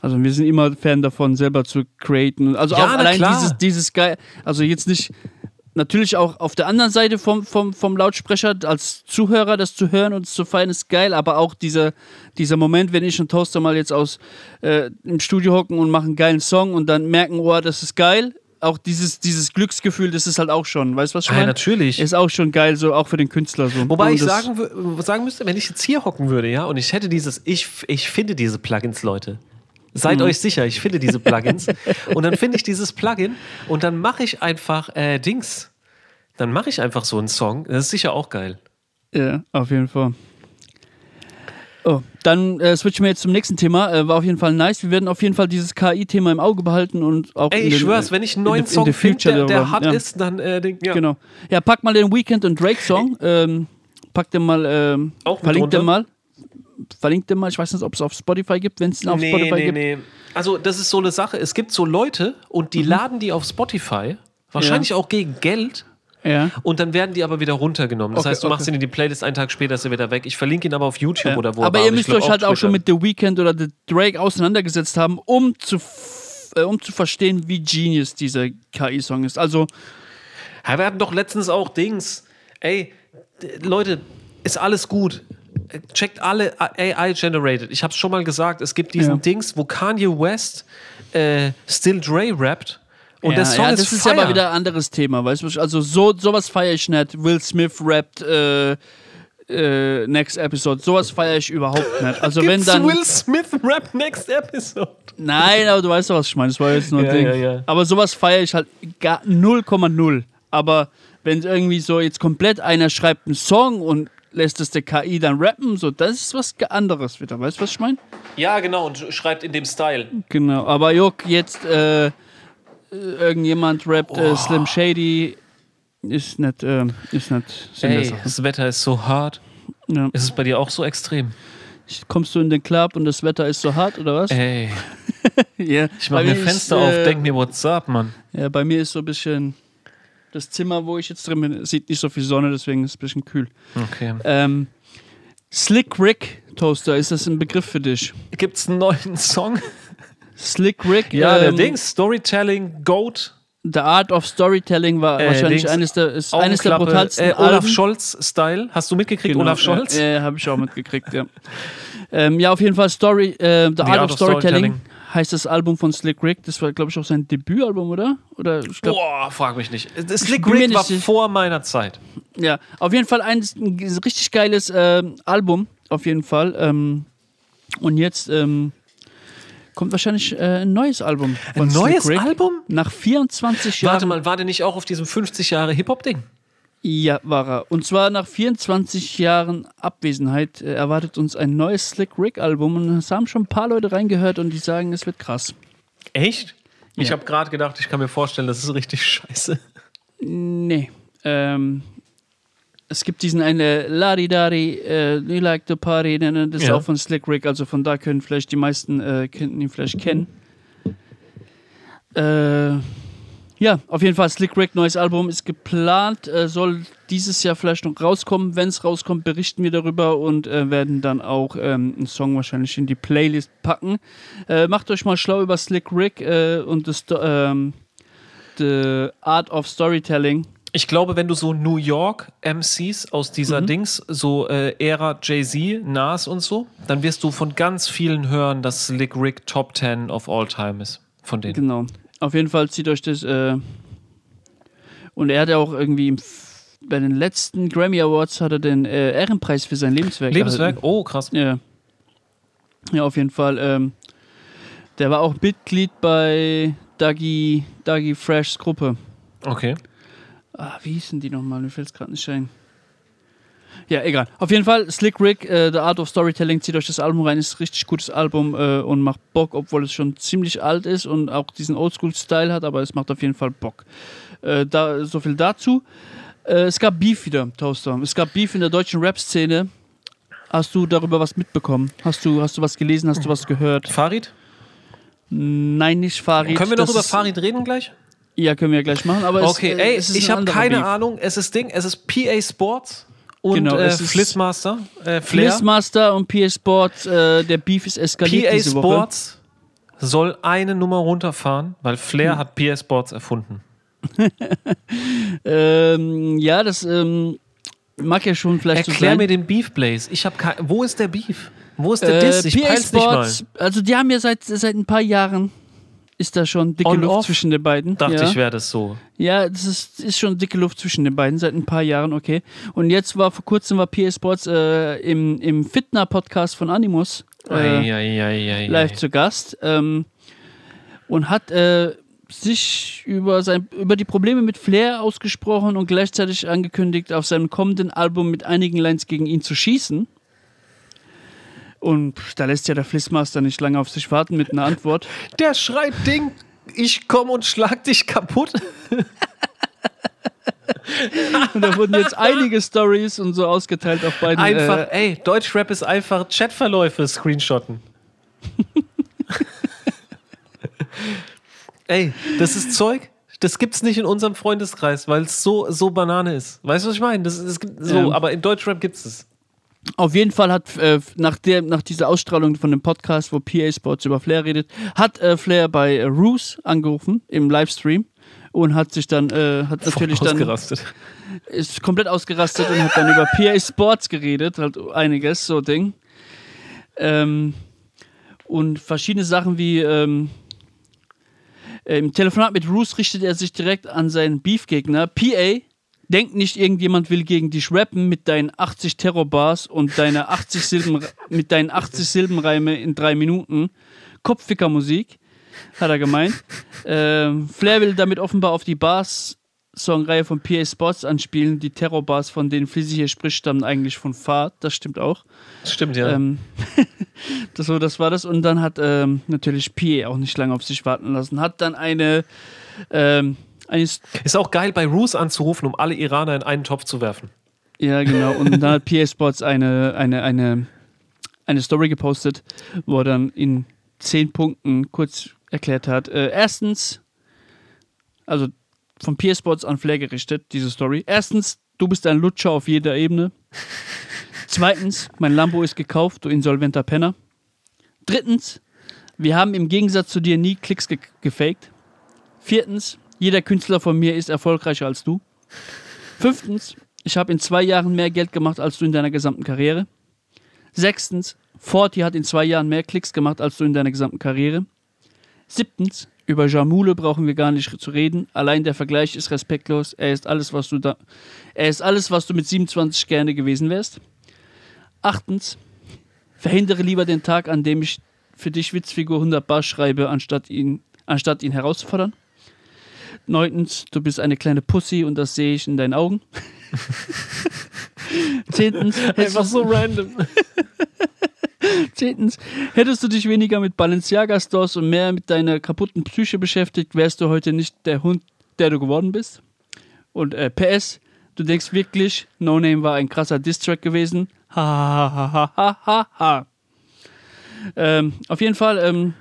also wir sind immer Fan davon, selber zu createn. Also Ja, auch allein klar. dieses, dieses geil, also jetzt nicht, natürlich auch auf der anderen Seite vom, vom, vom Lautsprecher als Zuhörer das zu hören und zu feiern ist geil, aber auch dieser, dieser Moment, wenn ich und Toaster mal jetzt aus äh, im Studio hocken und machen einen geilen Song und dann merken, oh, das ist geil. Auch dieses, dieses Glücksgefühl, das ist halt auch schon, weißt du, was ich Ja, meine? natürlich. Ist auch schon geil, so auch für den Künstler so. Wobei Und ich sagen, sagen müsste, wenn ich jetzt hier hocken würde, ja, und ich hätte dieses, ich, ich finde diese Plugins, Leute. Seid euch sicher, ich finde diese Plugins. und dann finde ich dieses Plugin und dann mache ich einfach äh, Dings. Dann mache ich einfach so einen Song. Das ist sicher auch geil. Ja, auf jeden Fall. Oh, dann äh, switchen wir jetzt zum nächsten Thema. Äh, war auf jeden Fall nice. Wir werden auf jeden Fall dieses KI-Thema im Auge behalten und auch. Ey, ich den, schwör's, wenn ich einen in neuen in Song finde, der, der hart ja. ist, dann äh, denk, ja. Genau. Ja, pack mal den Weekend und Drake-Song. Ähm, pack den mal. Ähm, Auch mit verlink den mal. Verlink den mal. Ich weiß nicht, ob es auf Spotify gibt. Wenn es ihn auf nee, Spotify nee, gibt. nee. Also, das ist so eine Sache. Es gibt so Leute und Mhm. die laden die auf Spotify, wahrscheinlich auch gegen Geld. Ja. Und dann werden die aber wieder runtergenommen. Das Okay, heißt, du machst okay. ihn in die Playlist, einen Tag später ist er wieder weg. Ich verlinke ihn aber auf YouTube oder wo. er Aber ihr müsst euch halt auch schon mit The Weeknd oder The Drake auseinandergesetzt haben, um zu, äh, um zu verstehen, wie genius dieser KI-Song ist. Also, Ja, wir hatten doch letztens auch Dings. Ey, Leute, ist alles gut. Checkt alle AI-generated. Ich habe es schon mal gesagt. Es gibt diesen Ja. Dings, wo Kanye West äh, Still Dre rappt. Und ja, der Song ja, ist das ist fire. aber wieder ein anderes Thema, weißt du? Also so sowas feiere ich nicht. Will Smith rappt äh, äh, Next Episode, sowas feiere ich überhaupt nicht. (laughs) Also wenn dann Will Smith Rap Next Episode. Nein, aber du weißt doch, was ich meine. Das war jetzt nur ein Ja, Ding. ja. Aber sowas feiere ich halt gar 0,0. Aber wenn irgendwie so jetzt komplett einer schreibt einen Song und lässt es der KI dann rappen, so das ist was anderes wieder. Weißt du, was ich meine? Ja, genau, und schreibt in dem Style. Genau, aber Juck, jetzt äh, irgendjemand rappt äh, Slim Shady, ist nicht, äh, ist nicht Sinn Ey, das Wetter ist so hart. Ja. Ist es bei dir auch so extrem? Kommst du in den Club und das Wetter ist so hart, oder was? Ey, (laughs) ja. ich mach Bei mir ist, Fenster äh, auf, denk mir, what's up, Mann. Ja, bei mir ist so ein bisschen, das Zimmer, wo ich jetzt drin bin, sieht nicht so viel Sonne, deswegen ist es ein bisschen kühl. Okay. Ähm, Slick Rick Toaster, ist das ein Begriff für dich? Gibt's einen neuen Song? Slick Rick, Ja, der ähm, Dings, Storytelling, Goat. The Art of Storytelling war Äh, wahrscheinlich Dings, eines der, ist eines der Augenklappe, brutalsten äh, Olaf. Scholz-Style. Hast du mitgekriegt, Genau, Olaf Scholz? Ja, ja habe ich auch mitgekriegt, ja. (laughs) ähm, ja, auf jeden Fall Story, äh, The, Art, of Storytelling, heißt das Album von Slick Rick. Das war, glaube ich, auch sein Debütalbum, oder? Oder ich glaube, Boah, frag mich nicht. Slick Rick nicht war sicher. vor meiner Zeit. ja, auf jeden Fall ein, ein richtig geiles ähm, Album, auf jeden Fall. Ähm, und jetzt ähm, kommt wahrscheinlich äh, ein neues Album. Ein neues. Album? Nach 24 Jahren. Warte mal, war der nicht auch auf diesem 50 Jahre Hip-Hop-Ding? Ja, war er. Und zwar nach 24 Jahren Abwesenheit äh, erwartet uns ein neues Slick Rick Album. Und es haben schon ein paar Leute reingehört und die sagen, es wird krass. Echt? Ich Ja. habe gerade gedacht, ich kann mir vorstellen, das ist richtig scheiße. Nee. Ähm, es gibt diesen eine Ladi-Dadi, äh, You Like the Party, ne, ne, das ist Ja. auch von Slick Rick, also von da können vielleicht die meisten äh, könnten ihn vielleicht kennen. Äh, ja, auf jeden Fall Slick Rick, neues Album ist geplant, äh, soll dieses Jahr vielleicht noch rauskommen. Wenn es rauskommt, berichten wir darüber und äh, werden dann auch ähm, einen Song wahrscheinlich in die Playlist packen. Äh, macht euch mal schlau über Slick Rick äh, und das ähm, The Art of Storytelling. Ich glaube, wenn du so New York MCs aus dieser Mhm. Dings, so äh, Ära Jay-Z, Nas und so, dann wirst du von ganz vielen hören, dass Slick Rick Top 10 of all time ist. Von denen. Genau. Auf jeden Fall zieht euch das. Äh und er hat ja auch irgendwie bei den letzten Grammy Awards hat er den äh, Ehrenpreis für sein Lebenswerk. Lebenswerk? erhalten. Oh, krass. Ja. Ja, auf jeden Fall. Ähm, der war auch Mitglied bei Dougie, Dougie Freshs Gruppe. Okay. Ah, wie hießen die nochmal? Mir fällt es gerade nicht ein. Ja, egal. Auf jeden Fall, Slick Rick, äh, The Art of Storytelling, zieht euch das Album rein, ist ein richtig gutes Album äh, und macht Bock, obwohl es schon ziemlich alt ist und auch diesen Oldschool-Style hat, aber es macht auf jeden Fall Bock. Äh, da, so viel dazu. Äh, es gab Beef wieder, Toaster. Es gab Beef in der deutschen Rap-Szene. Hast du darüber was mitbekommen? Hast du, hast du was gelesen? Hast du was gehört? Farid? Nein, nicht Farid. Können wir noch Das über Farid reden gleich? Ja, können wir ja gleich machen. Aber Okay, es, äh, ey, es ich habe keine Beef. Ahnung. Es ist Ding, es ist PA Sports und Genau, äh, Flissmaster. Äh. Flissmaster und PA Sports, äh, der Beef ist eskaliert PA diese Woche. Sports soll eine Nummer runterfahren, weil Flair Hm. hat PA Sports erfunden. (laughs) Ähm, ja, das ähm, mag ja schon vielleicht so Erklär sein. mir den Beef, Blaze. Ich habe. Wo ist der Beef? Wo ist der äh, Diss? Ich PA peil's nicht mal. Sports, also die haben ja seit, seit ein paar Jahren ist da schon dicke On, Luft off? zwischen den beiden. Dachte ja. ich, wäre das so. Ja, das ist, ist schon dicke Luft zwischen den beiden seit ein paar Jahren, okay. Und jetzt war vor kurzem war PA Sports äh, im, im Fitner-Podcast von Animus äh, Ei, ei, ei, live zu Gast ähm, und hat äh, sich über, sein, über die Probleme mit Flair ausgesprochen und gleichzeitig angekündigt, auf seinem kommenden Album mit einigen Lines gegen ihn zu schießen. Und da lässt ja der Flissmaster nicht lange auf sich warten mit einer Antwort. (laughs) Der schreit Ding. Ich komm und schlag dich kaputt. (laughs) Und da wurden jetzt einige Stories und so ausgeteilt auf beiden. Einfach, Äh, ey, Deutschrap ist einfach Chatverläufe screenshotten. (laughs) ey, das ist Zeug, das gibt's nicht in unserem Freundeskreis, weil es so, so Banane ist. Weißt du, was ich meine? Das, das gibt so, Ähm. aber in Deutschrap gibt's es. Auf jeden Fall hat äh, nach, der, nach dieser Ausstrahlung von dem Podcast, wo PA Sports über Flair redet, hat äh, Flair bei äh, Roos angerufen im Livestream und hat sich dann, äh, hat natürlich dann, Ausgerastet. ist komplett ausgerastet und hat dann über PA Sports geredet, halt einiges, so Ding. Ähm, und verschiedene Sachen wie, ähm, äh, im Telefonat mit Roos richtet er sich direkt an seinen Beefgegner. PA, denk nicht, irgendjemand will gegen dich rappen mit deinen 80 Terrorbars und deiner 80 Silben, mit deinen 80 Silbenreime in drei Minuten. Kopffickermusik, hat er gemeint. Ähm, Flair will damit offenbar auf die Bars Songreihe von PA Sports anspielen. Die Terrorbars, von denen Flizzy hier spricht, stammen eigentlich von Fahrt. Das stimmt auch. Das stimmt, ja. Ähm, (laughs) das, so, das war das. Und dann hat ähm, natürlich PA auch nicht lange auf sich warten lassen. Hat dann eine, ähm, eine ist auch geil, bei Roos anzurufen, um alle Iraner in einen Topf zu werfen. Ja, genau. Und dann hat (laughs) PA Sports eine, eine, eine, eine Story gepostet, wo er dann in zehn Punkten kurz erklärt hat. Äh, erstens, also von PA Sports an Flair gerichtet, diese Story. Erstens, du bist ein Lutscher auf jeder Ebene. (laughs) Zweitens, mein Lambo ist gekauft, du insolventer Penner. Drittens, wir haben im Gegensatz zu dir nie Klicks ge gefaked. Viertens, jeder Künstler von mir ist erfolgreicher als du. Fünftens, ich habe in zwei Jahren mehr Geld gemacht als du in deiner gesamten Karriere. Sechstens, Forti hat in zwei Jahren mehr Klicks gemacht als du in deiner gesamten Karriere. Siebtens, über Jamule brauchen wir gar nicht zu reden. Allein der Vergleich ist respektlos. Er ist alles, was du da, er ist alles, was du mit 27 gerne gewesen wärst. Achtens, verhindere lieber den Tag, an dem ich für dich Witzfigur 100 Bar schreibe, anstatt ihn, anstatt ihn herauszufordern. Neuntens, du bist eine kleine Pussy und das sehe ich in deinen Augen. (laughs) Zehntens, Einfach so random. (laughs) Zehntens, hättest du dich weniger mit Balenciaga-Stores und mehr mit deiner kaputten Psyche beschäftigt, wärst du heute nicht der Hund, der du geworden bist. Und äh, PS, du denkst wirklich, No Name war ein krasser Distrack gewesen. Ha ha ha ha ha ha ha. Ähm, auf jeden Fall ähm,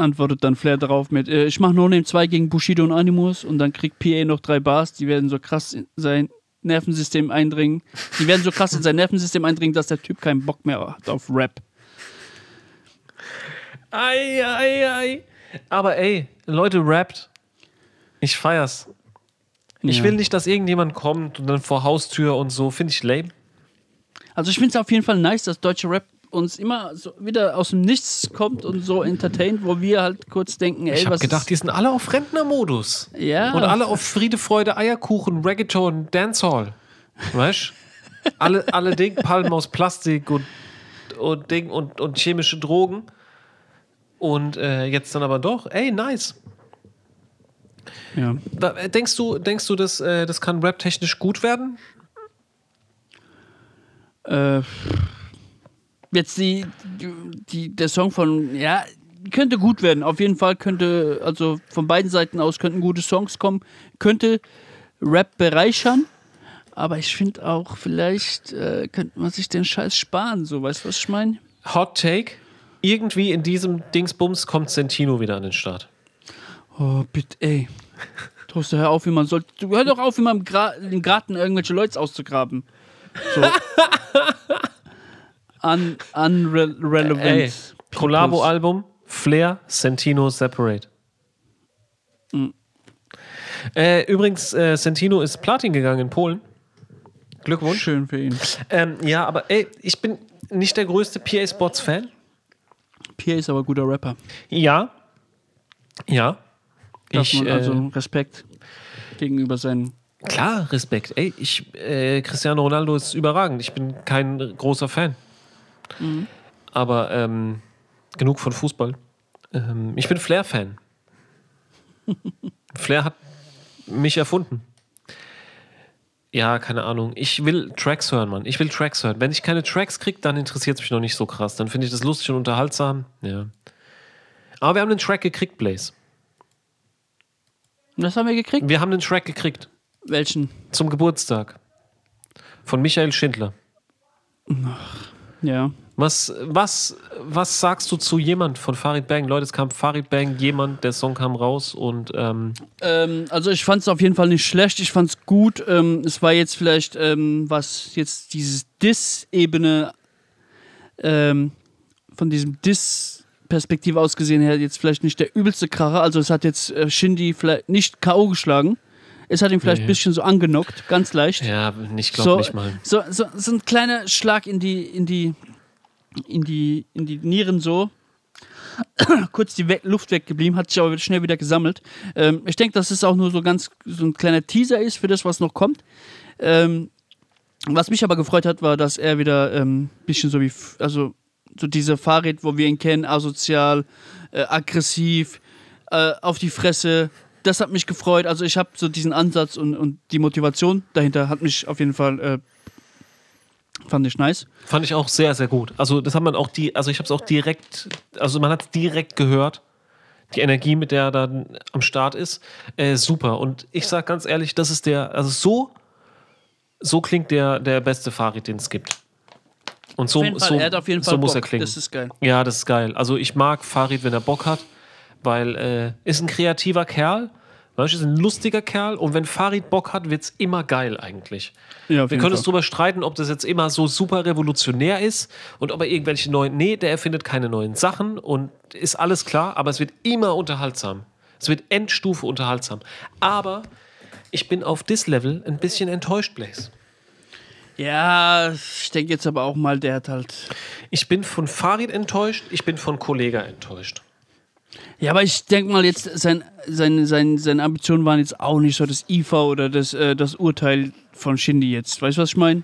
antwortet dann Flair darauf mit, äh, ich mach No Name 2 gegen Bushido und Animus und dann kriegt PA noch drei Bars, die werden so krass in sein Nervensystem eindringen. Die werden so krass in sein Nervensystem eindringen, dass der Typ keinen Bock mehr hat auf Rap. Ei, ei, ei. Aber ey, Leute, rappt. Ich feier's. Ich Ja. will nicht, dass irgendjemand kommt und dann vor Haustür und so. Finde ich lame. Also ich finde es auf jeden Fall nice, dass deutsche Rap uns immer so wieder aus dem Nichts kommt und so entertaint, wo wir halt kurz denken, ey, Ich habe was gedacht, ist, die sind alle auf Rentnermodus. Ja. Und alle auf Friede, Freude, Eierkuchen, Reggaeton, Dancehall. Weißt (laughs) alle, alle Ding, Palmen aus Plastik und, und Ding und, und chemische Drogen. Und äh, jetzt dann aber doch, ey, nice. ja. Da, äh, denkst du, denkst du, das, äh, das kann rap-technisch gut werden? Äh, jetzt die, die, der Song von, ja, könnte gut werden. Auf jeden Fall könnte, also von beiden Seiten aus könnten gute Songs kommen, könnte Rap bereichern. Aber ich finde auch, vielleicht äh, könnte man sich den Scheiß sparen, so, weißt du, was ich meine? Hot Take. Irgendwie in diesem Dingsbums kommt Sentino wieder an den Start. Oh, bitte, ey. Trost, hör auf, wie man soll. Du hör doch auf, wie man im, Gra im Garten irgendwelche Leute auszugraben. So. (laughs) Un unrelevant. Ey. Collabo-Album, Flair, Sentino, Separate. Äh, übrigens, äh, Sentino ist Platin gegangen in Polen. Glückwunsch. Schön für ihn. Ähm, ja, aber ey, ich bin nicht der größte PA Sports Fan. Pierre ist aber guter Rapper. Ja. Ja. Darf Ich, man äh, also Respekt gegenüber seinen. klar, Respekt. Ey, ich, äh, Cristiano Ronaldo ist überragend. Ich bin kein großer Fan. Aber ähm, genug von Fußball. Ähm, ich bin Flair-Fan. (laughs) Flair hat mich erfunden. Ja, keine Ahnung. Ich will Tracks hören, Mann. Ich will Tracks hören. Wenn ich keine Tracks kriege, dann interessiert es mich noch nicht so krass. Dann finde ich das lustig und unterhaltsam. Ja. Aber wir haben einen Track gekriegt, Blaze. Was haben wir gekriegt? Wir haben einen Track gekriegt. Welchen? Zum Geburtstag. Von Michael Schindler. Ja. Was, was, was sagst du zu jemand von Farid Bang? Leute, es kam Farid Bang, jemand, der Song kam raus und ähm, Ähm, also ich fand es auf jeden Fall nicht schlecht, ich fand es gut. Ähm, es war jetzt vielleicht, ähm, was jetzt dieses Diss-Ebene ähm, von diesem Diss-Perspektive aus gesehen her, jetzt vielleicht nicht der übelste Kracher. Also es hat jetzt äh, Shindy vielleicht nicht K.O. geschlagen. Es hat ihn vielleicht ein bisschen so angenockt, ganz leicht. ja, ich glaube so, nicht mal. So, so, so ein kleiner Schlag in die, in die, in die, in die Nieren so. (coughs) Kurz die We Luft weggeblieben, hat sich aber schnell wieder gesammelt. Ähm, ich denke, dass es auch nur so ganz so ein kleiner Teaser ist für das, was noch kommt. Ähm, was mich aber gefreut hat, war, dass er wieder ein ähm, bisschen so wie, also so diese Fahrrad, wo wir ihn kennen, asozial, äh, aggressiv, äh, auf die Fresse. Das hat mich gefreut. Also ich habe so diesen Ansatz und, und die Motivation dahinter hat mich auf jeden Fall, äh, fand ich nice. Fand ich auch sehr, sehr gut. Also, das hat man auch die, also ich habe es auch direkt, also man hat es direkt gehört. Die Energie, mit der er dann am Start ist, äh, super. Und ich sag ganz ehrlich, das ist der, also so, so klingt der, der beste Farid, den es gibt. Und so, Auf jeden Fall, so, er hat auf jeden so muss Bock. er klingen. Das ist geil. Ja, das ist geil. Also ich mag Farid, wenn er Bock hat, weil äh, ist ein kreativer Kerl, weißt du, ist ein lustiger Kerl und wenn Farid Bock hat, wird's immer geil eigentlich. Ja, Wir können uns darüber streiten, ob das jetzt immer so super revolutionär ist und ob er irgendwelche neuen. Nee, der erfindet keine neuen Sachen und ist alles klar, aber es wird immer unterhaltsam. Es wird Endstufe unterhaltsam. Aber ich bin auf this Level ein bisschen enttäuscht, Blaze. Ja, ich denke jetzt aber auch mal, der hat halt. Ich bin von Farid enttäuscht, ich bin von Kollega enttäuscht. Ja, aber ich denke mal jetzt, sein, sein, sein, seine Ambitionen waren jetzt auch nicht so das IFA oder das, äh, das Urteil von Shindy jetzt. Weißt du, was ich meine?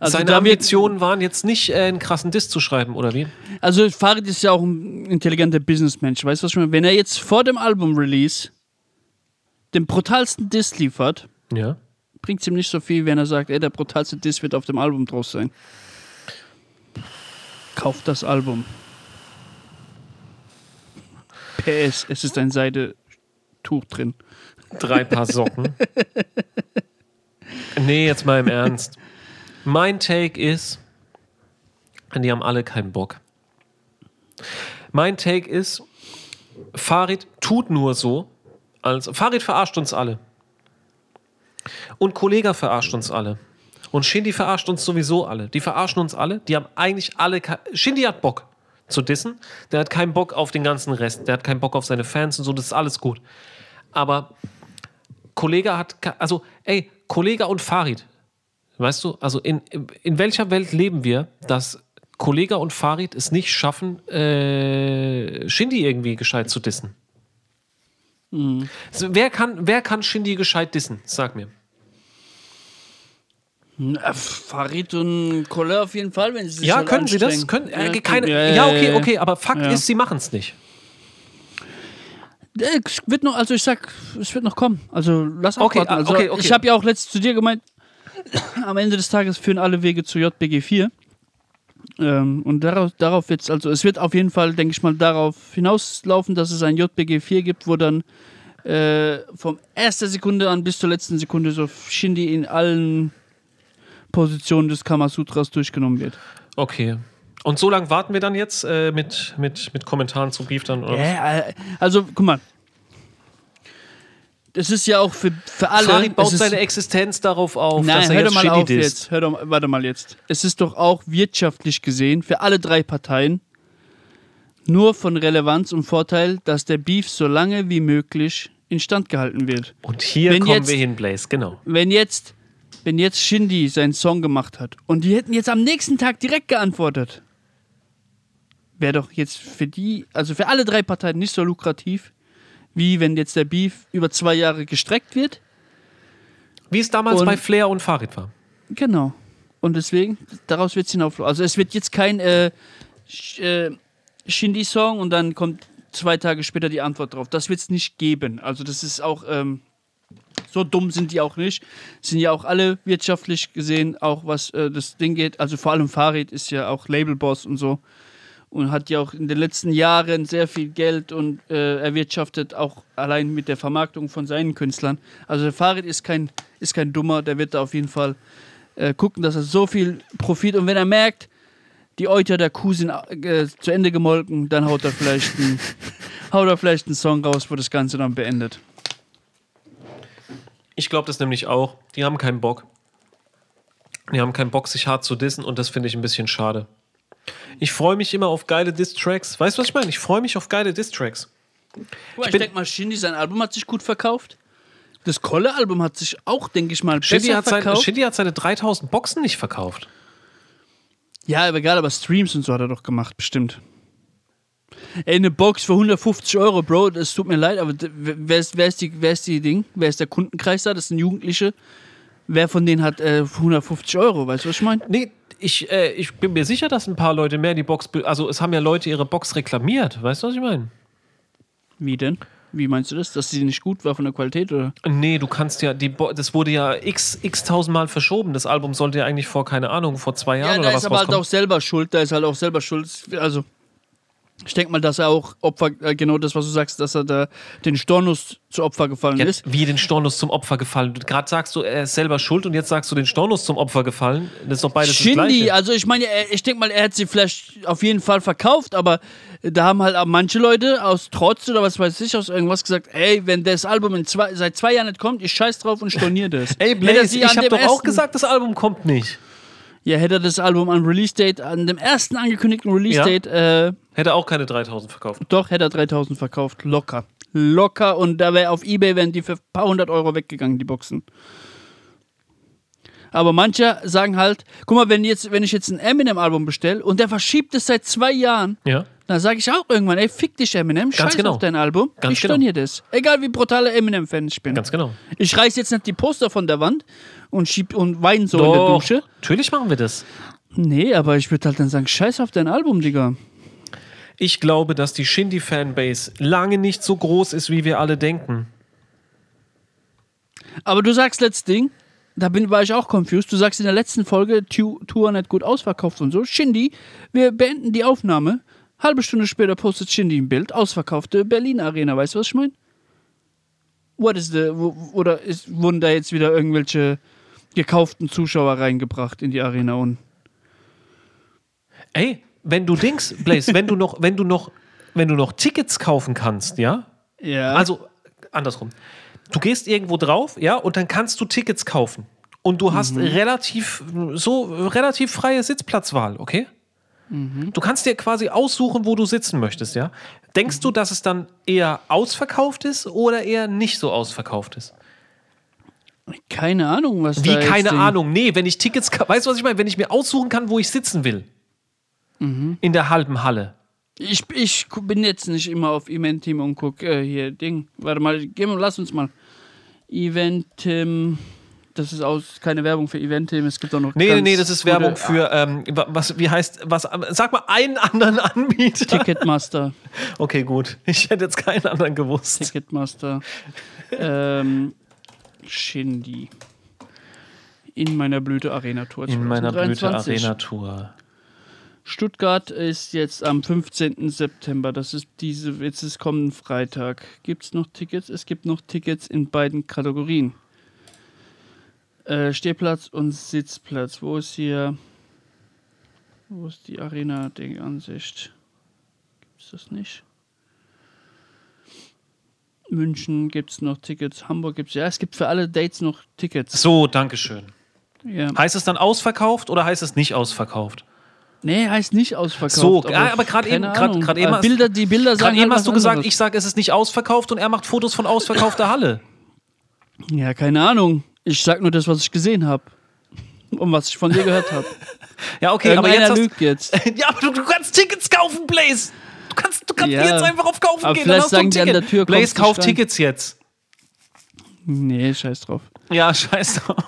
Also Seine Ambitionen waren jetzt nicht, äh, einen krassen Diss zu schreiben, oder wie? Also Farid ist ja auch ein intelligenter Businessmensch. Weißt du, was ich meine? Wenn er jetzt vor dem Album-Release den brutalsten Diss liefert, Ja. bringt es ihm nicht so viel, wenn er sagt, ey, der brutalste Diss wird auf dem Album draus sein. Kauft das Album. PS, es ist ein Seidetuch drin. Drei Paar Socken. nee, jetzt mal im Ernst. Mein Take ist, die haben alle keinen Bock. Mein Take ist, Farid tut nur so, als Farid verarscht uns alle. Und Kollega verarscht uns alle. Und Shindy verarscht uns sowieso alle. Die verarschen uns alle. Die haben eigentlich alle. Shindy hat Bock zu dissen. Der hat keinen Bock auf den ganzen Rest. Der hat keinen Bock auf seine Fans und so. Das ist alles gut. Aber Kollega hat. Also, ey, Kollega und Farid. Weißt du, also in, in welcher Welt leben wir, dass Kollega und Farid es nicht schaffen, äh, Shindy irgendwie gescheit zu dissen? Also, wer, kann, wer kann Shindy gescheit dissen? Sag mir. Na, Farid und Kolle auf jeden Fall, wenn sie sich Ja, halt können sie das? Können, äh, Ja, keine, ja, ja, okay, okay, aber Fakt Ja. ist, sie machen es nicht. Äh, Es wird noch, also ich sag, es wird noch kommen. Also lass Okay, abwarten. Also, okay, okay. Ich habe ja auch letztens zu dir gemeint, (coughs) am Ende des Tages führen alle Wege zu JBG 4. Ähm, und darauf, darauf wird es, also es wird auf jeden Fall, denke ich mal, darauf hinauslaufen, dass es ein JBG 4 gibt, wo dann äh, vom erster Sekunde an bis zur letzten Sekunde so Shindy in allen Positionen des Kamasutras durchgenommen wird. Okay. Und so lange warten wir dann jetzt äh, mit, mit, mit Kommentaren zu Beef dann? Oder? Ja, äh, also, guck mal. Das ist ja auch für, für alle. Farid baut ist, seine Existenz darauf auf, Nein, dass er hör jetzt doch mal auf disst. jetzt. Hör doch, warte mal jetzt. Es ist doch auch wirtschaftlich gesehen für alle drei Parteien nur von Relevanz und Vorteil, dass der Beef so lange wie möglich instand gehalten wird. Und hier Wenn kommen jetzt- wir hin, Blaze, genau. Wenn jetzt, wenn jetzt Shindy seinen Song gemacht hat und die hätten jetzt am nächsten Tag direkt geantwortet, wäre doch jetzt für die, also für alle drei Parteien nicht so lukrativ, wie wenn jetzt der Beef über zwei Jahre gestreckt wird. Wie es damals Und- bei Flair und Farid war. Genau. Und deswegen, daraus wird es hinauflaufen. Also es wird jetzt kein äh, Sh- äh, Shindy-Song und dann kommt zwei Tage später die Antwort drauf. Das wird es nicht geben. Also das ist auch, ähm, so dumm sind die auch nicht. Sind ja auch alle wirtschaftlich gesehen, auch was äh, das Ding geht. Also vor allem Farid ist ja auch Labelboss und so. Und hat ja auch in den letzten Jahren sehr viel Geld und äh, erwirtschaftet, auch allein mit der Vermarktung von seinen Künstlern. Also Farid ist kein, ist kein Dummer, der wird da auf jeden Fall äh, gucken, dass er so viel Profit und wenn er merkt, die Euter der Kuh sind äh, zu Ende gemolken, dann haut er vielleicht einen, (laughs) haut er vielleicht einen Song raus, wo das Ganze dann beendet. Ich glaube das nämlich auch. Die haben keinen Bock. Die haben keinen Bock, sich hart zu dissen und das finde ich ein bisschen schade. Ich freue mich immer auf geile Diss-Tracks. Weißt du, was ich meine? Ich freue mich auf geile Diss-Tracks. Ich, bin- denke mal, Shindy, sein Album hat sich gut verkauft. Das Kolle-Album hat sich auch, denke ich mal, Shindy besser hat, sein, verkauft. Shindy hat seine 3000 Boxen nicht verkauft. Ja, aber egal, aber Streams und so hat er doch gemacht, bestimmt. Ey, eine Box für 150 Euro, Bro, das tut mir leid, aber wer ist, wer ist, die, wer ist die Ding? Wer ist der Kundenkreis da? Das sind Jugendliche. Wer von denen hat äh, 150 Euro? Weißt du, was ich meine? Nee, ich, äh, ich bin mir sicher, dass ein paar Leute mehr die Box. Also, es haben ja Leute ihre Box reklamiert. Weißt du, was ich meine? Wie denn? Wie meinst du das? Dass sie nicht gut war von der Qualität, oder? Nee, du kannst ja, die Bo das wurde ja x, x tausendmal verschoben. Das Album sollte ja eigentlich vor, keine Ahnung, vor zwei Jahren Ja, oder da was ist aber halt auch selber schuld. Da ist halt auch selber schuld. Also, ich denke mal, dass er auch Opfer, äh, genau das, was du sagst, dass er da den Stornus zu Opfer gefallen Ja, ist. wie den Stornus zum Opfer gefallen. Gerade sagst du, er ist selber schuld und jetzt sagst du, den Stornus zum Opfer gefallen. Das ist doch beides das Shindy, Gleiche. also ich meine, ich denke mal, er hat sie vielleicht auf jeden Fall verkauft, aber da haben halt auch manche Leute aus Trotz oder was weiß ich, aus irgendwas gesagt, ey, wenn das Album zwei, seit zwei Jahren nicht kommt, ich scheiß drauf und stornier das. (laughs) Ey, Blaze, ich dem doch auch gesagt, das Album kommt nicht. Ja, hätte er das Album an Release-Date, an dem ersten angekündigten Release-Date, äh, Hätte auch keine 3000 verkauft. doch, hätte er 3000 verkauft. Locker. Locker und da wäre auf Ebay, wären die für ein paar hundert Euro weggegangen, die Boxen. Aber manche sagen halt, guck mal, wenn, jetzt, wenn ich jetzt ein Eminem-Album bestelle und der verschiebt es seit zwei Jahren, Ja. dann sage ich auch irgendwann, ey, fick dich Eminem, scheiß genau. auf dein Album, Ganz ich genau. stornier das. Egal wie brutaler Eminem-Fan ich bin. Ganz genau. Ich reiß jetzt nicht die Poster von der Wand und schieb und wein so in der Doch, Dusche. Natürlich machen wir das. Nee, aber ich würde halt dann sagen, scheiß auf dein Album, Digga. Ich glaube, dass die Shindy-Fanbase lange nicht so groß ist, wie wir alle denken. Aber du sagst letztes Ding, da bin, war ich auch confused. Du sagst in der letzten Folge, Tour nicht gut ausverkauft und so. Shindy, wir beenden die Aufnahme. Halbe Stunde später postet Shindy ein Bild, ausverkaufte Berlin Arena. Weißt du, was ich meine? What is the, wo, oder ist, wurden da jetzt wieder irgendwelche gekauften Zuschauer reingebracht in die Arena und Ey, wenn du Dings, Blaze, wenn du noch, wenn du noch, wenn du noch Tickets kaufen kannst, ja? ja. Also andersrum. Du gehst irgendwo drauf, ja, und dann kannst du Tickets kaufen. Und du hast relativ so relativ freie Sitzplatzwahl, okay? Du kannst dir quasi aussuchen, wo du sitzen möchtest, ja? Denkst du, dass es dann eher ausverkauft ist oder eher nicht so ausverkauft ist? Keine Ahnung, was Wie da keine Ahnung. Nee, wenn ich Tickets, weißt du, was ich meine? Wenn ich mir aussuchen kann, wo ich sitzen will. In der halben Halle. Ich, ich bin jetzt nicht immer auf Event-Team und guck äh, hier Ding. Warte mal, geh mal, lass uns mal. Event-Team. Das ist aus, keine Werbung für Event-Team. Es gibt auch noch. Nee, nee, das ist Werbung für, ähm, wa- was, wie heißt, was, sag mal einen anderen (laughs) Anbieter. Ticketmaster. Okay, gut. Ich hätte jetzt keinen anderen gewusst. Ticketmaster. ähm, Shindy. In meiner Blüte Arena Tour. In meiner Blüte 2023. Arena Tour. Stuttgart ist jetzt am 15. September. Das ist diese, jetzt ist kommenden Freitag. Gibt es noch Tickets? Es gibt noch Tickets in beiden Kategorien. Äh, Stehplatz und Sitzplatz. Wo ist hier. Wo ist die Arena-Ding-Ansicht? Gibt es das nicht? München gibt es noch Tickets, Hamburg gibt es, ja, es gibt für alle Dates noch Tickets. So, Dankeschön. Ja. Heißt es dann ausverkauft oder heißt es nicht ausverkauft? Nee, heißt nicht ausverkauft. So, aber gerade eben- grad- grad eben hast- Bilder, die Bilder sagen Gerade eben halt hast du gesagt, anderes. ich sage, es ist nicht ausverkauft und er macht Fotos von ausverkaufter Halle. Ja, keine Ahnung. Ich sag nur das, was ich gesehen habe. Und was ich von dir gehört habe. (laughs) Ja, okay, aber jetzt hast, lügt jetzt. (laughs) Ja, aber du, du kannst Tickets kaufen, Blaze. Du kannst, du kannst Ja. jetzt einfach auf Kaufen Aber gehen. vielleicht dann hast du ein sagen die an Ticket. der Tür, Blaze, kauf. Tickets jetzt. Nee, scheiß drauf. Ja, scheiß drauf.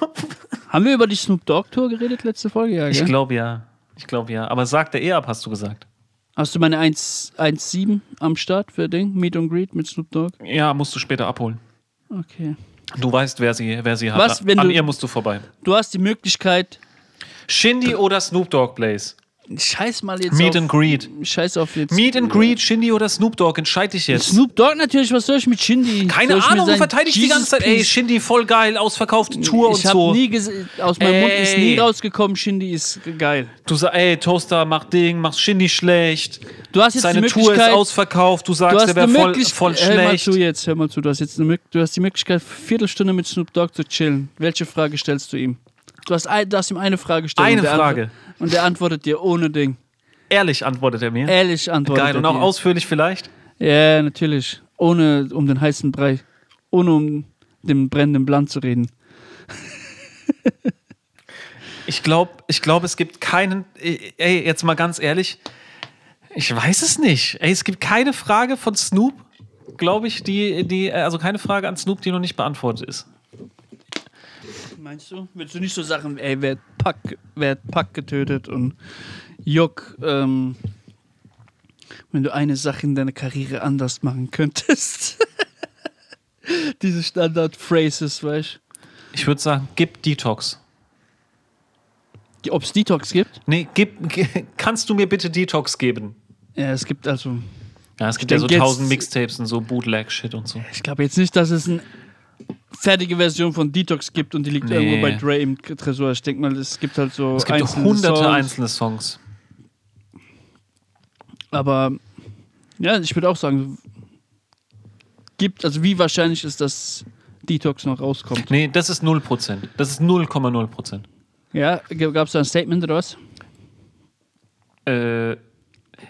Haben wir über die Snoop Dogg Tour geredet letzte Folge? Ja, Ich glaube ja. Ich glaube ja. Aber sagt er eh ab, hast du gesagt. Hast du meine 1 1,7 am Start für Ding? Meet and Greet mit Snoop Dogg? Ja, musst du später abholen. Okay. Du weißt, wer sie, wer sie hat. Was, wenn An du- ihr musst du vorbei. Du hast die Möglichkeit. Shindy oder Snoop Dogg, Blaze? Scheiß mal jetzt Meet auf. and Greet. Scheiß auf jetzt. Meet and Greet, Shindy oder Snoop Dogg? Entscheid dich jetzt. Snoop Dogg natürlich, was soll ich mit Shindy? Keine Soll ich Ahnung, du sein verteidigst die ganze Zeit. Ey, Shindy, voll geil, ausverkaufte Tour ich und hab so. nie aus meinem Mund ist Ey. nie rausgekommen, Shindy ist geil. Du sagst, ey, Toaster, mach Ding, mach Shindy schlecht. Du hast jetzt Seine Tour ist ausverkauft. Du du sagst, hast er wäre voll, voll hör mal schlecht. zu jetzt, hör mal zu, du hast jetzt eine, du hast die Möglichkeit, Viertelstunde mit Snoop Dogg zu chillen. Welche Frage stellst du ihm? Du hast, ein, du hast ihm eine Frage gestellt. Eine der Frage. Antwort- Und der antwortet dir ohne Ding. Ehrlich antwortet er mir. Ehrlich antwortet Geil. er Und auch dir. ausführlich vielleicht? Ja, natürlich. Ohne um den heißen Brei. Ohne um den brennenden Blatt zu reden. (laughs) Ich glaube, ich glaub, es gibt keinen. Ey, jetzt mal ganz ehrlich. Ich weiß es nicht. Ey, es gibt keine Frage von Snoop, glaube ich, die, die, also keine Frage an Snoop, die noch nicht beantwortet ist. Meinst du? Willst du nicht so Sachen, ey, wer hat Pack, wer hat Pack getötet und Juck, ähm, wenn du eine Sache in deiner Karriere anders machen könntest? (laughs) Diese Standard-Phrases, weißt Ich würde sagen, gib Detox. du? Ob es Detox gibt? Nee, gib, kannst du mir bitte Detox geben? Ja, es gibt also. Ja, es gibt ja so tausend Mixtapes und so Bootleg-Shit und so. Ich glaube jetzt nicht, dass es eine fertige Version von Detox gibt und die liegt Nee. irgendwo bei Dre im Tresor. Ich denke mal, es gibt halt so Es gibt einzelne hunderte Songs. einzelne Songs. Aber ja, ich würde auch sagen, gibt, also wie wahrscheinlich ist, dass Detox noch rauskommt? Nee, das ist 0%. Das ist 0,0%. Ja, gab es da ein Statement oder was? Äh,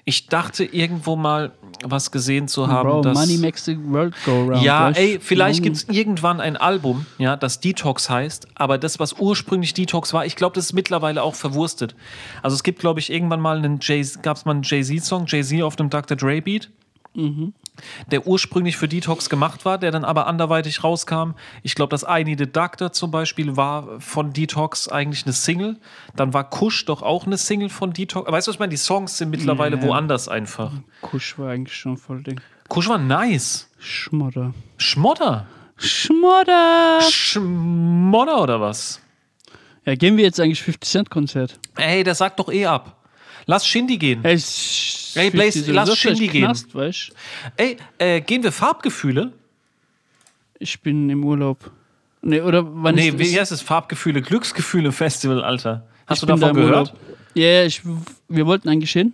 ich dachte irgendwo mal was gesehen zu haben, Bro, dass. Money makes the world go round. ja, ey, vielleicht gibt es irgendwann ein Album, ja, das Detox heißt, aber das, was ursprünglich Detox war, ich glaube, das ist mittlerweile auch verwurstet. Also es gibt, glaube ich, irgendwann mal einen Jay, gab es mal einen Jay-Z-Song, Jay-Z auf dem Dr. Dre Beat, der ursprünglich für Detox gemacht war, der dann aber anderweitig rauskam. Ich glaube, das I Need a Doctor zum Beispiel war von Detox eigentlich eine Single. Dann war Kush doch auch eine Single von Detox. Weißt du, was ich meine? Die Songs sind mittlerweile Ja. woanders einfach. Kusch war eigentlich schon voll Ding. Kush war nice. Schmodder. Schmodder. Schmodder! Schmodder oder was? Ja, gehen wir jetzt eigentlich 50 Cent Konzert? Ey, der sagt doch eh ab. Lass Shindy gehen. Ey, Ey, Blaze, 50 lass Shindy gehen. Knast, weißt? Ey, äh, gehen wir Farbgefühle? Ich bin im Urlaub. Nee, oder wann Nee, ist wie heißt es? Farbgefühle, Glücksgefühle Festival, Alter. Hast ich du davon da im gehört? Urlaub. Ja, ich, wir wollten eigentlich hin.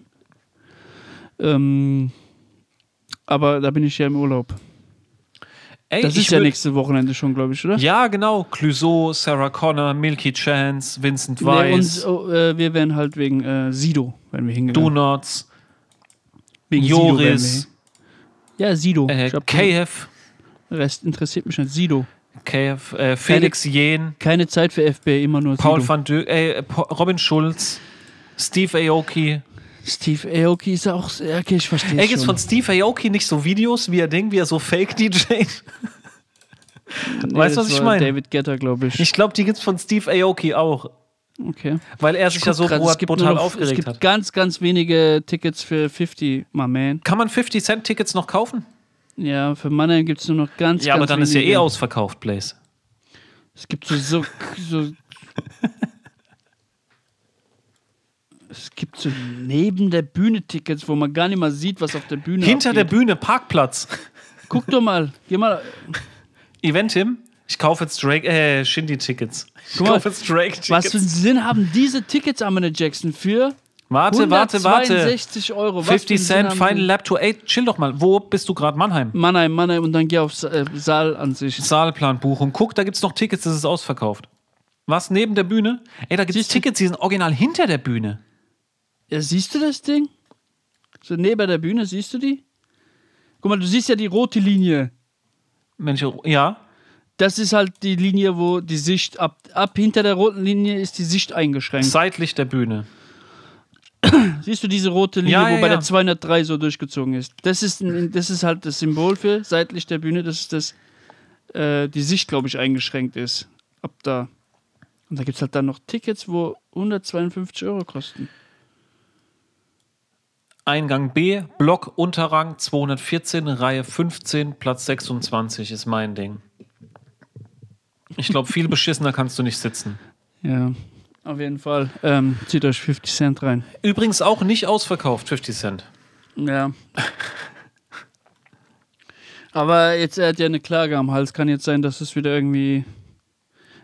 Ähm, aber da bin ich ja im Urlaub. Ey, Das ist ja nächste Wochenende schon, glaube ich, oder? Ja, genau. Clouseau, Sarah Connor, Milky Chance, Vincent Nee, Weiss, und, oh, äh, wir wären halt wegen äh, Sido, wenn wir hingegangen. Donuts, wegen Joris. Ja, Sido. äh, KF, Rest interessiert mich nicht. Sido. KF, äh, Felix Jen, Keine Zeit für FB, immer nur Paul Sido. van Dö äh, Po- Robin Schulz, Steve Aoki. Steve Aoki ist auch. ja, Okay, ich verstehe Ey, schon. von Steve Aoki nicht so Videos, wie er Ding, wie er so Fake-DJ? Nee, (laughs) weißt du, was ich meine? David Getter, glaube ich. Ich glaube, die gibt's von Steve Aoki auch. Okay. Weil er sich ja so grad, es gibt brutal noch, Es aufgeregt gibt hat. ganz, ganz wenige Tickets für 50, my man. Kann man 50 Cent Tickets noch kaufen? Ja, für Mannheim gibt es nur noch ganz, Ja, aber ganz dann ist ja wenige. eh ausverkauft, Blaze. Es gibt so, so, so. (laughs) Es gibt so neben der Bühne Tickets, wo man gar nicht mal sieht, was auf der Bühne Hinter der abgeht. Bühne, Parkplatz. Guck doch mal, geh mal. Eventim, ich kaufe jetzt Drake, äh, Shindy-Tickets. Ich mal, kaufe jetzt Drake-Tickets. Was für einen Sinn haben diese Tickets, Amanda Jackson, für Warte, warte, warte. 162 Euro. Was 50 für einen Sinn Cent, Final? Lap to 8. Chill doch mal. Wo bist du gerade? Mannheim. Mannheim, Mannheim und dann geh aufs äh, Saal an sich. Saalplanbuchung. Guck, da gibt's noch Tickets, das ist ausverkauft. Was? Neben der Bühne? Ey, da gibt's Tickets, die sind original hinter der Bühne. Ja, siehst du das Ding? So neben der Bühne, siehst du die? Guck mal, du siehst ja die rote Linie. Mensch, ja. Das ist halt die Linie, wo die Sicht ab, ab hinter der roten Linie ist die Sicht eingeschränkt. Seitlich der Bühne. (clears throat) Siehst du diese rote Linie, Ja, wo ja, bei ja. der 203 so durchgezogen ist? Das ist, ein, das ist halt das Symbol für seitlich der Bühne, dass das, äh, die Sicht, glaube ich, eingeschränkt ist. Ab da. Und da gibt es halt dann noch Tickets, wo 152 Euro kosten. Eingang B, Block Unterrang 214, Reihe 15, Platz 26 ist mein Ding. Ich glaube, viel beschissener kannst du nicht sitzen. Ja, auf jeden Fall. Ähm, zieht euch 50 Cent rein. Übrigens auch nicht ausverkauft, 50 Cent. Ja. Aber jetzt, er hat ja eine Klage am Hals. Kann jetzt sein, dass es wieder irgendwie.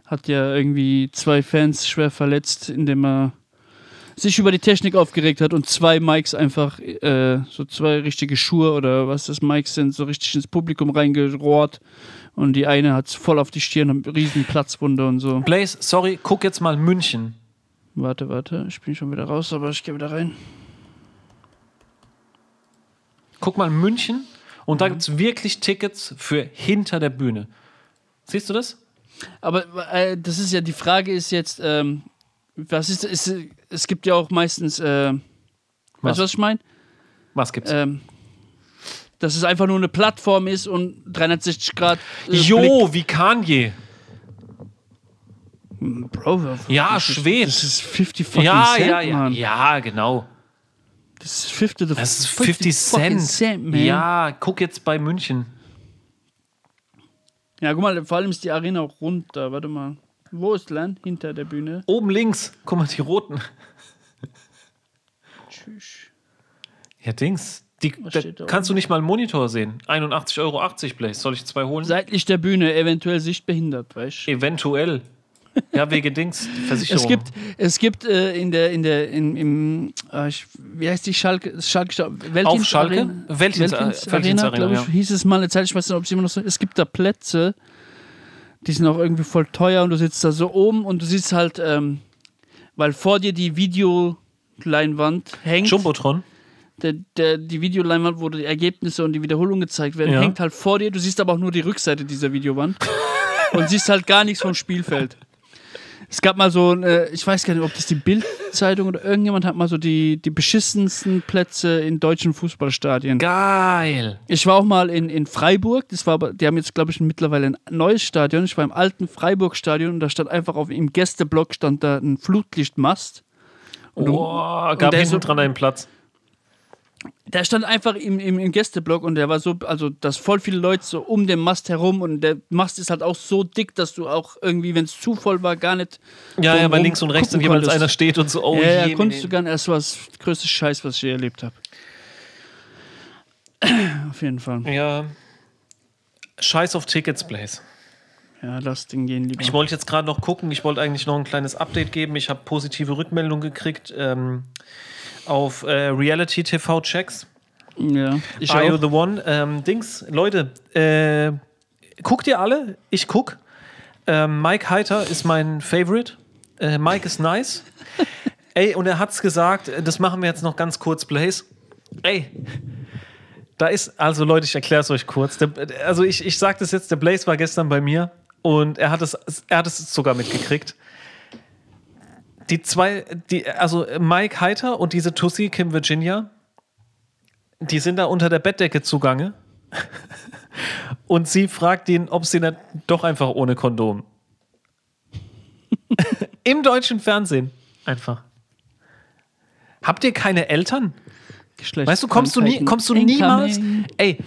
Hat ja irgendwie zwei Fans schwer verletzt, indem er sich über die Technik aufgeregt hat und zwei Mikes einfach, äh, so zwei richtige Schuhe oder was das Mikes sind, so richtig ins Publikum reingerohrt. Und die eine hat voll auf die Stirn, eine riesen Platzwunde und so. Blaze, sorry, guck jetzt mal München. Warte, warte, ich bin schon wieder raus, aber ich gehe wieder rein. Guck mal München und da gibt's wirklich Tickets für hinter der Bühne. Siehst du das? Aber äh, das ist ja, die Frage ist jetzt, ähm, was ist, ist, es gibt ja auch meistens, äh, weißt du, was ich meine? Was gibt's? Ähm, dass es einfach nur eine Plattform ist und 360 Grad. äh, Blick. jo, wie Kanye. Bro, Ja, schwer. Das ist 50 fucking Ja, Cent, ja, ja. Mann. Ja, genau. Das ist 50, the Das ist 50 fucking Cent. man. ja, guck jetzt bei München. Ja, guck mal, vor allem ist die Arena auch rund da. Warte mal. Wo ist Land? Hinter der Bühne. Oben links, guck mal, die roten. Tschüss. Ja, Dings. Die, da da kannst du nicht mal einen Monitor sehen. 81,80 Euro, Blaze. Soll ich zwei holen? Seitlich der Bühne, eventuell sichtbehindert, weißt du? Eventuell. Ja, wegen Dings. (laughs) Versicherung. Es gibt, es gibt äh, in der, in der, in, im, äh, wie heißt die Schalke, Schalke, Weltdienst Auf Schalke? Arena? Weltdienst Weltdienst Arena, Arena, glaube ich, ja. hieß es mal eine Zeit, ich weiß nicht, ob es immer noch so Es gibt da Plätze, die sind auch irgendwie voll teuer und du sitzt da so oben und du siehst halt, ähm, weil vor dir die Videoleinwand hängt, Jumbotron. der, der, die Videoleinwand, wo die Ergebnisse und die Wiederholungen gezeigt werden, Ja. hängt halt vor dir. Du siehst aber auch nur die Rückseite dieser Videowand (laughs) und siehst halt gar nichts vom Spielfeld. Es gab mal so, ein, äh, ich weiß gar nicht, ob das die Bild-Zeitung oder irgendjemand hat mal so die, die beschissensten Plätze in deutschen Fußballstadien. Geil. Ich war auch mal in, in Freiburg, das war aber, die haben jetzt, glaube ich, mittlerweile ein neues Stadion. Ich war im alten Freiburg-Stadion und da stand einfach auf im Gästeblock stand da ein Flutlichtmast. Und du- Boah, gab hinten so- dran einen Platz. Der stand einfach im, im, im Gästeblock und der war so, also dass voll viele Leute so um den Mast herum und der Mast ist halt auch so dick, dass du auch irgendwie, wenn es zu voll war, gar nicht. Ja, ja, weil links und rechts und jeweils einer steht und so, oh ja, ja, konntest du gar nicht. Das war das größte Scheiß, was ich je erlebt habe. (clears throat) Auf jeden Fall. Ja. Scheiß auf Tickets, Blaze. Ja, lass den gehen lieber. Ich wollte jetzt gerade noch gucken, ich wollte eigentlich noch ein kleines Update geben. Ich habe positive Rückmeldungen gekriegt ähm, auf äh, Reality TV Checks. ja, ich Are You the One? Ähm, Dings, Leute, äh, guckt ihr alle? Ich guck. Ähm, Mike Heiter ist mein Favorite. Äh, Mike ist nice. (laughs) Ey, und er hat's gesagt, äh, das machen wir jetzt noch ganz kurz, Blaze. Ey, da ist, also Leute, ich erkläre es euch kurz. Der, also ich, ich sage das jetzt, der Blaze war gestern bei mir und er hat es, er hat es sogar mitgekriegt. Die zwei, die, also Mike Heiter und diese Tussi Kim Virginia, die sind da unter der Bettdecke zugange. (laughs) Und sie fragt ihn, ob sie nicht doch einfach ohne Kondom. (laughs) Im deutschen Fernsehen. Einfach. Habt ihr keine Eltern? Weißt du, kommst du nie, kommst du niemals, ey,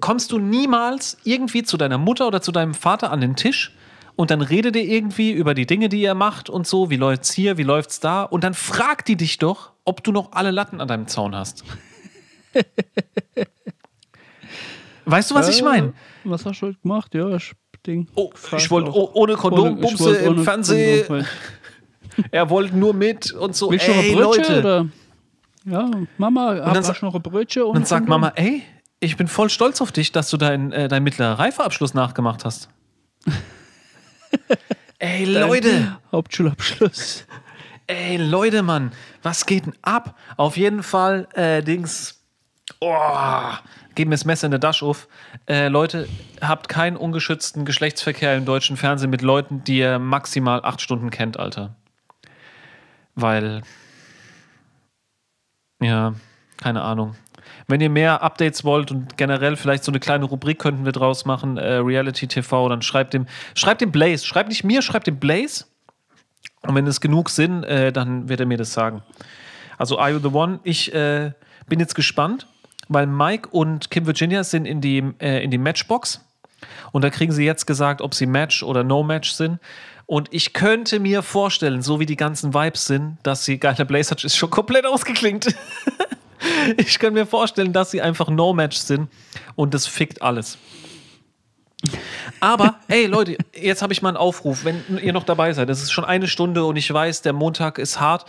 kommst du niemals irgendwie zu deiner Mutter oder zu deinem Vater an den Tisch und dann redet ihr irgendwie über die Dinge, die ihr macht und so, wie läuft's hier, wie läuft's da und dann fragt die dich doch, ob du noch alle Latten an deinem Zaun hast. (laughs) weißt du, was ich meine? Was hast du heute gemacht? Ja, ich Ding. Oh, ich wollte oh, ohne Kondom, Ohne- Bumse im Fernsehen. Kondom. (laughs) Er wollte nur mit und so. Willst du noch ein Brötchen Leute. oder? Ja, Mama, hab dann sa- noch ein Brötchen und Und dann sagt Kondom. Mama, ey, ich bin voll stolz auf dich, dass du deinen äh, dein mittlerer Reifeabschluss nachgemacht hast. (laughs) ey, Leute, Hauptschulabschluss. ey, Leute, Mann, was geht denn ab? Auf jeden Fall, äh, Dings, oh, geben mir das Messer in der Tasche auf. Äh, Leute, habt keinen ungeschützten Geschlechtsverkehr im deutschen Fernsehen mit Leuten, die ihr maximal acht Stunden kennt, Alter. Weil, ja, keine Ahnung. Wenn ihr mehr Updates wollt und generell vielleicht so eine kleine Rubrik könnten wir draus machen, äh, Reality TV, dann schreibt dem, schreibt dem Blaze. Schreibt nicht mir, schreibt dem Blaze. Und wenn es genug sind, äh, dann wird er mir das sagen. Also Are You The One? Ich äh, bin jetzt gespannt, weil Mike und Kim Virginia sind in die, äh, in die Matchbox. Und da kriegen sie jetzt gesagt, ob sie Match oder No-Match sind. Und ich könnte mir vorstellen, so wie die ganzen Vibes sind, dass sie, geiler Blaze hat ist schon komplett ausgeklingt. (laughs) (laughs) ich kann mir vorstellen, dass sie einfach No-Match sind und das fickt alles. Aber, hey Leute, jetzt habe ich mal einen Aufruf, wenn ihr noch dabei seid. Es ist schon eine Stunde und ich weiß, der Montag ist hart.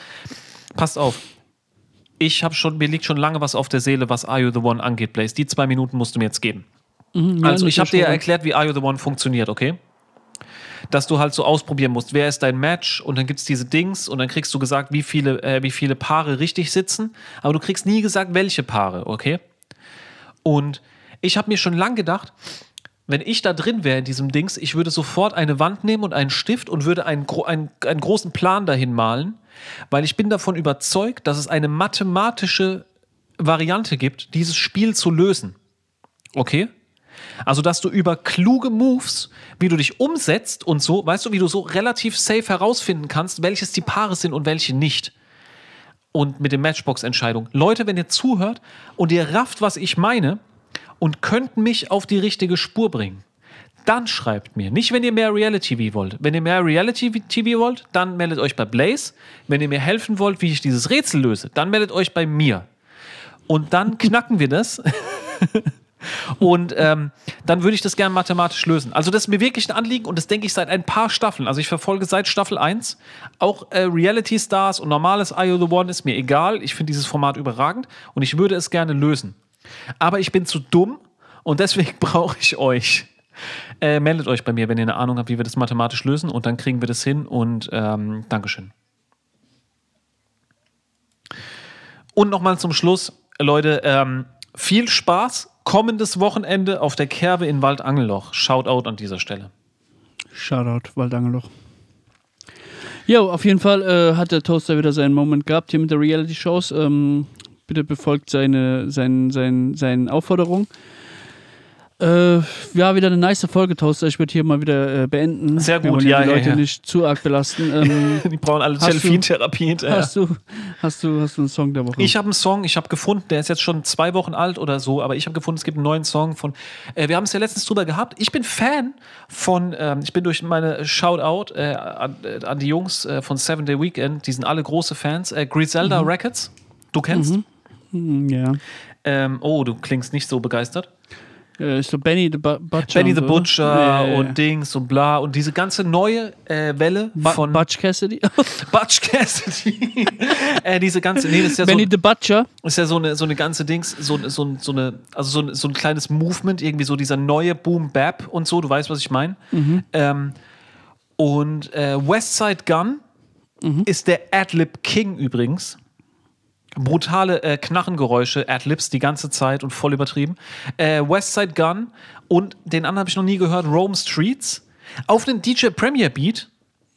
Passt auf. Ich habe schon, mir liegt schon lange was auf der Seele, was Are You the One angeht, Blaze. Die zwei Minuten musst du mir jetzt geben. also, ich habe dir ja erklärt, wie Are You the One funktioniert, okay? Dass du halt so ausprobieren musst, wer ist dein Match und dann gibt es diese Dings und dann kriegst du gesagt, wie viele, äh, wie viele Paare richtig sitzen, aber du kriegst nie gesagt, welche Paare, okay? Und ich habe mir schon lang gedacht, wenn ich da drin wäre in diesem Dings, ich würde sofort eine Wand nehmen und einen Stift und würde einen, einen, einen großen Plan dahin malen, weil ich bin davon überzeugt, dass es eine mathematische Variante gibt, dieses Spiel zu lösen. Okay? Also, dass du über kluge Moves, wie du dich umsetzt und so, weißt du, wie du so relativ safe herausfinden kannst, welches die Paare sind und welche nicht. Und mit den Matchbox-Entscheidungen. Leute, wenn ihr zuhört und ihr rafft, was ich meine und könnt mich auf die richtige Spur bringen, dann schreibt mir. Nicht, wenn ihr mehr Reality-TV wollt. Wenn ihr mehr Reality-TV wollt, dann meldet euch bei Blaze. Wenn ihr mir helfen wollt, wie ich dieses Rätsel löse, dann meldet euch bei mir. Und dann knacken wir das. (laughs) Und ähm, dann würde ich das gerne mathematisch lösen. Also das ist mir wirklich ein Anliegen und das denke ich seit ein paar Staffeln. Also ich verfolge seit Staffel 1 auch äh, Reality Stars und normales IO The One ist mir egal. Ich finde dieses Format überragend und ich würde es gerne lösen. Aber ich bin zu dumm und deswegen (laughs) brauche ich euch. Äh, meldet euch bei mir, wenn ihr eine Ahnung habt, wie wir das mathematisch lösen und dann kriegen wir das hin und ähm, Dankeschön. Und nochmal zum Schluss, Leute, ähm, viel Spaß kommendes Wochenende auf der Kerbe in Waldangelloch. Shoutout an dieser Stelle. Shoutout, Waldangeloch. Jo, auf jeden Fall äh, hat der Toaster wieder seinen Moment gehabt hier mit der Reality-Shows. Ähm, bitte befolgt seine, sein, sein, seine Aufforderung. Äh, ja, wieder eine nice Folge, Toaster. Ich würde hier mal wieder äh, beenden. Sehr gut, ja, die ja, Leute ja. nicht zu arg belasten. (laughs) Ähm, Die brauchen alle Delfintherapie hinterher. hast, du, hast, du, hast du einen Song der Woche? Ich habe einen Song, ich habe gefunden, der ist jetzt schon zwei Wochen alt oder so, aber ich habe gefunden, es gibt einen neuen Song von. Äh, wir haben es ja letztens drüber gehabt. Ich bin Fan von, ähm, ich bin durch meine Shoutout äh, an, äh, an die Jungs äh, von Seven Day Weekend, die sind alle große Fans. Griselda Records, du kennst? Hm, ja. Ähm, oh, du klingst nicht so begeistert. Äh, so Benny the Bu- Butcher. Benny und the so. Butcher ja. und Dings und bla und diese ganze neue äh, Welle Bu- von Butch Cassidy. (laughs) Butch Cassidy. (laughs) äh, diese ganze, nee, das ist ja so, Benny the Butcher. ist ja so eine, so eine ganze Dings, so, so, so eine, also so, ein- so ein kleines Movement, irgendwie so dieser neue Boom Bap und so, du weißt, was ich meine. Ähm, und äh, Westside Gun ist der Adlib King übrigens. Brutale äh, Knarrengeräusche, Adlibs die ganze Zeit und voll übertrieben. Äh, Westside Gun und den anderen habe ich noch nie gehört, Rome Streets. Auf einen DJ Premier Beat,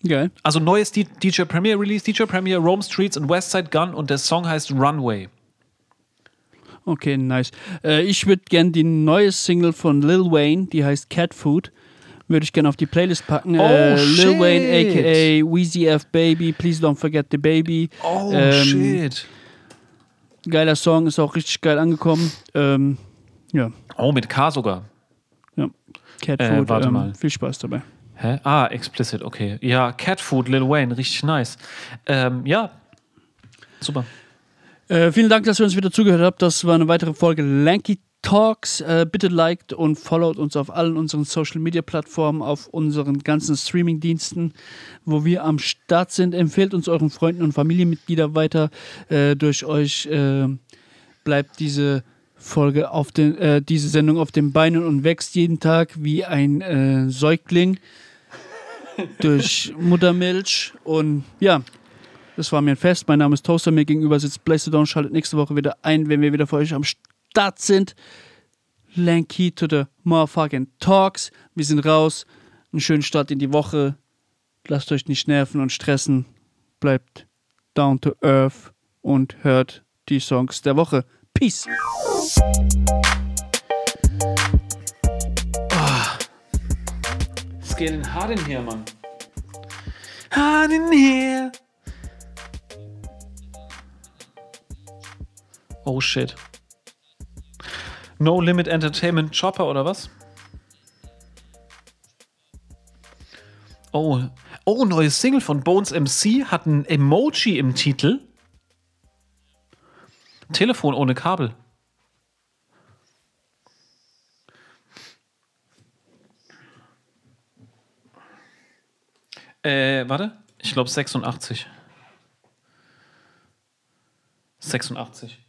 Geil. also neues D DJ Premier Release, DJ Premier, Rome Streets und Westside Gun und der Song heißt Runway. Okay, nice. Äh, ich würde gerne die neue Single von Lil Wayne, die heißt Cat Food, würde ich gerne auf die Playlist packen. äh, Oh, Lil shit. Wayne, aka Weezy F Baby, Please Don't Forget the Baby. Oh Ähm, shit. Geiler Song, ist auch richtig geil angekommen. Ähm, ja, Oh, mit K sogar. ja. Cat Äh, Food, warte ähm, mal. viel Spaß dabei. Hä? Ah, explicit, okay. Ja, Cat Food, Lil Wayne, richtig nice. Ähm, ja, super. Äh, vielen Dank, dass ihr uns wieder zugehört habt. Das war eine weitere Folge Lanky Talks. Äh, bitte liked und followt uns auf allen unseren Social Media Plattformen, auf unseren ganzen Streaming-Diensten, wo wir am Start sind. Empfehlt uns euren Freunden und Familienmitgliedern weiter. Äh, durch euch äh, bleibt diese Folge auf den, äh, diese Sendung auf den Beinen und wächst jeden Tag wie ein äh, Säugling (laughs) durch Muttermilch. Und ja, das war mir ein Fest. Mein Name ist Toaster. Mir gegenüber sitzt Blazedown. Schaltet nächste Woche wieder ein, wenn wir wieder für euch am Start sind. Lanky to the motherfucking Talks. Wir sind raus. Einen schönen Start in die Woche. Lasst euch nicht nerven und stressen. Bleibt down to earth und hört die Songs der Woche. Peace. Es geht in hart in hier, Mann. Hart in hier. Oh shit. No Limit Entertainment Chopper oder was? Oh. Oh, neues Single von Bones MC hat ein Emoji im Titel. Telefon ohne Kabel. Äh, warte. Ich glaube 86. 86.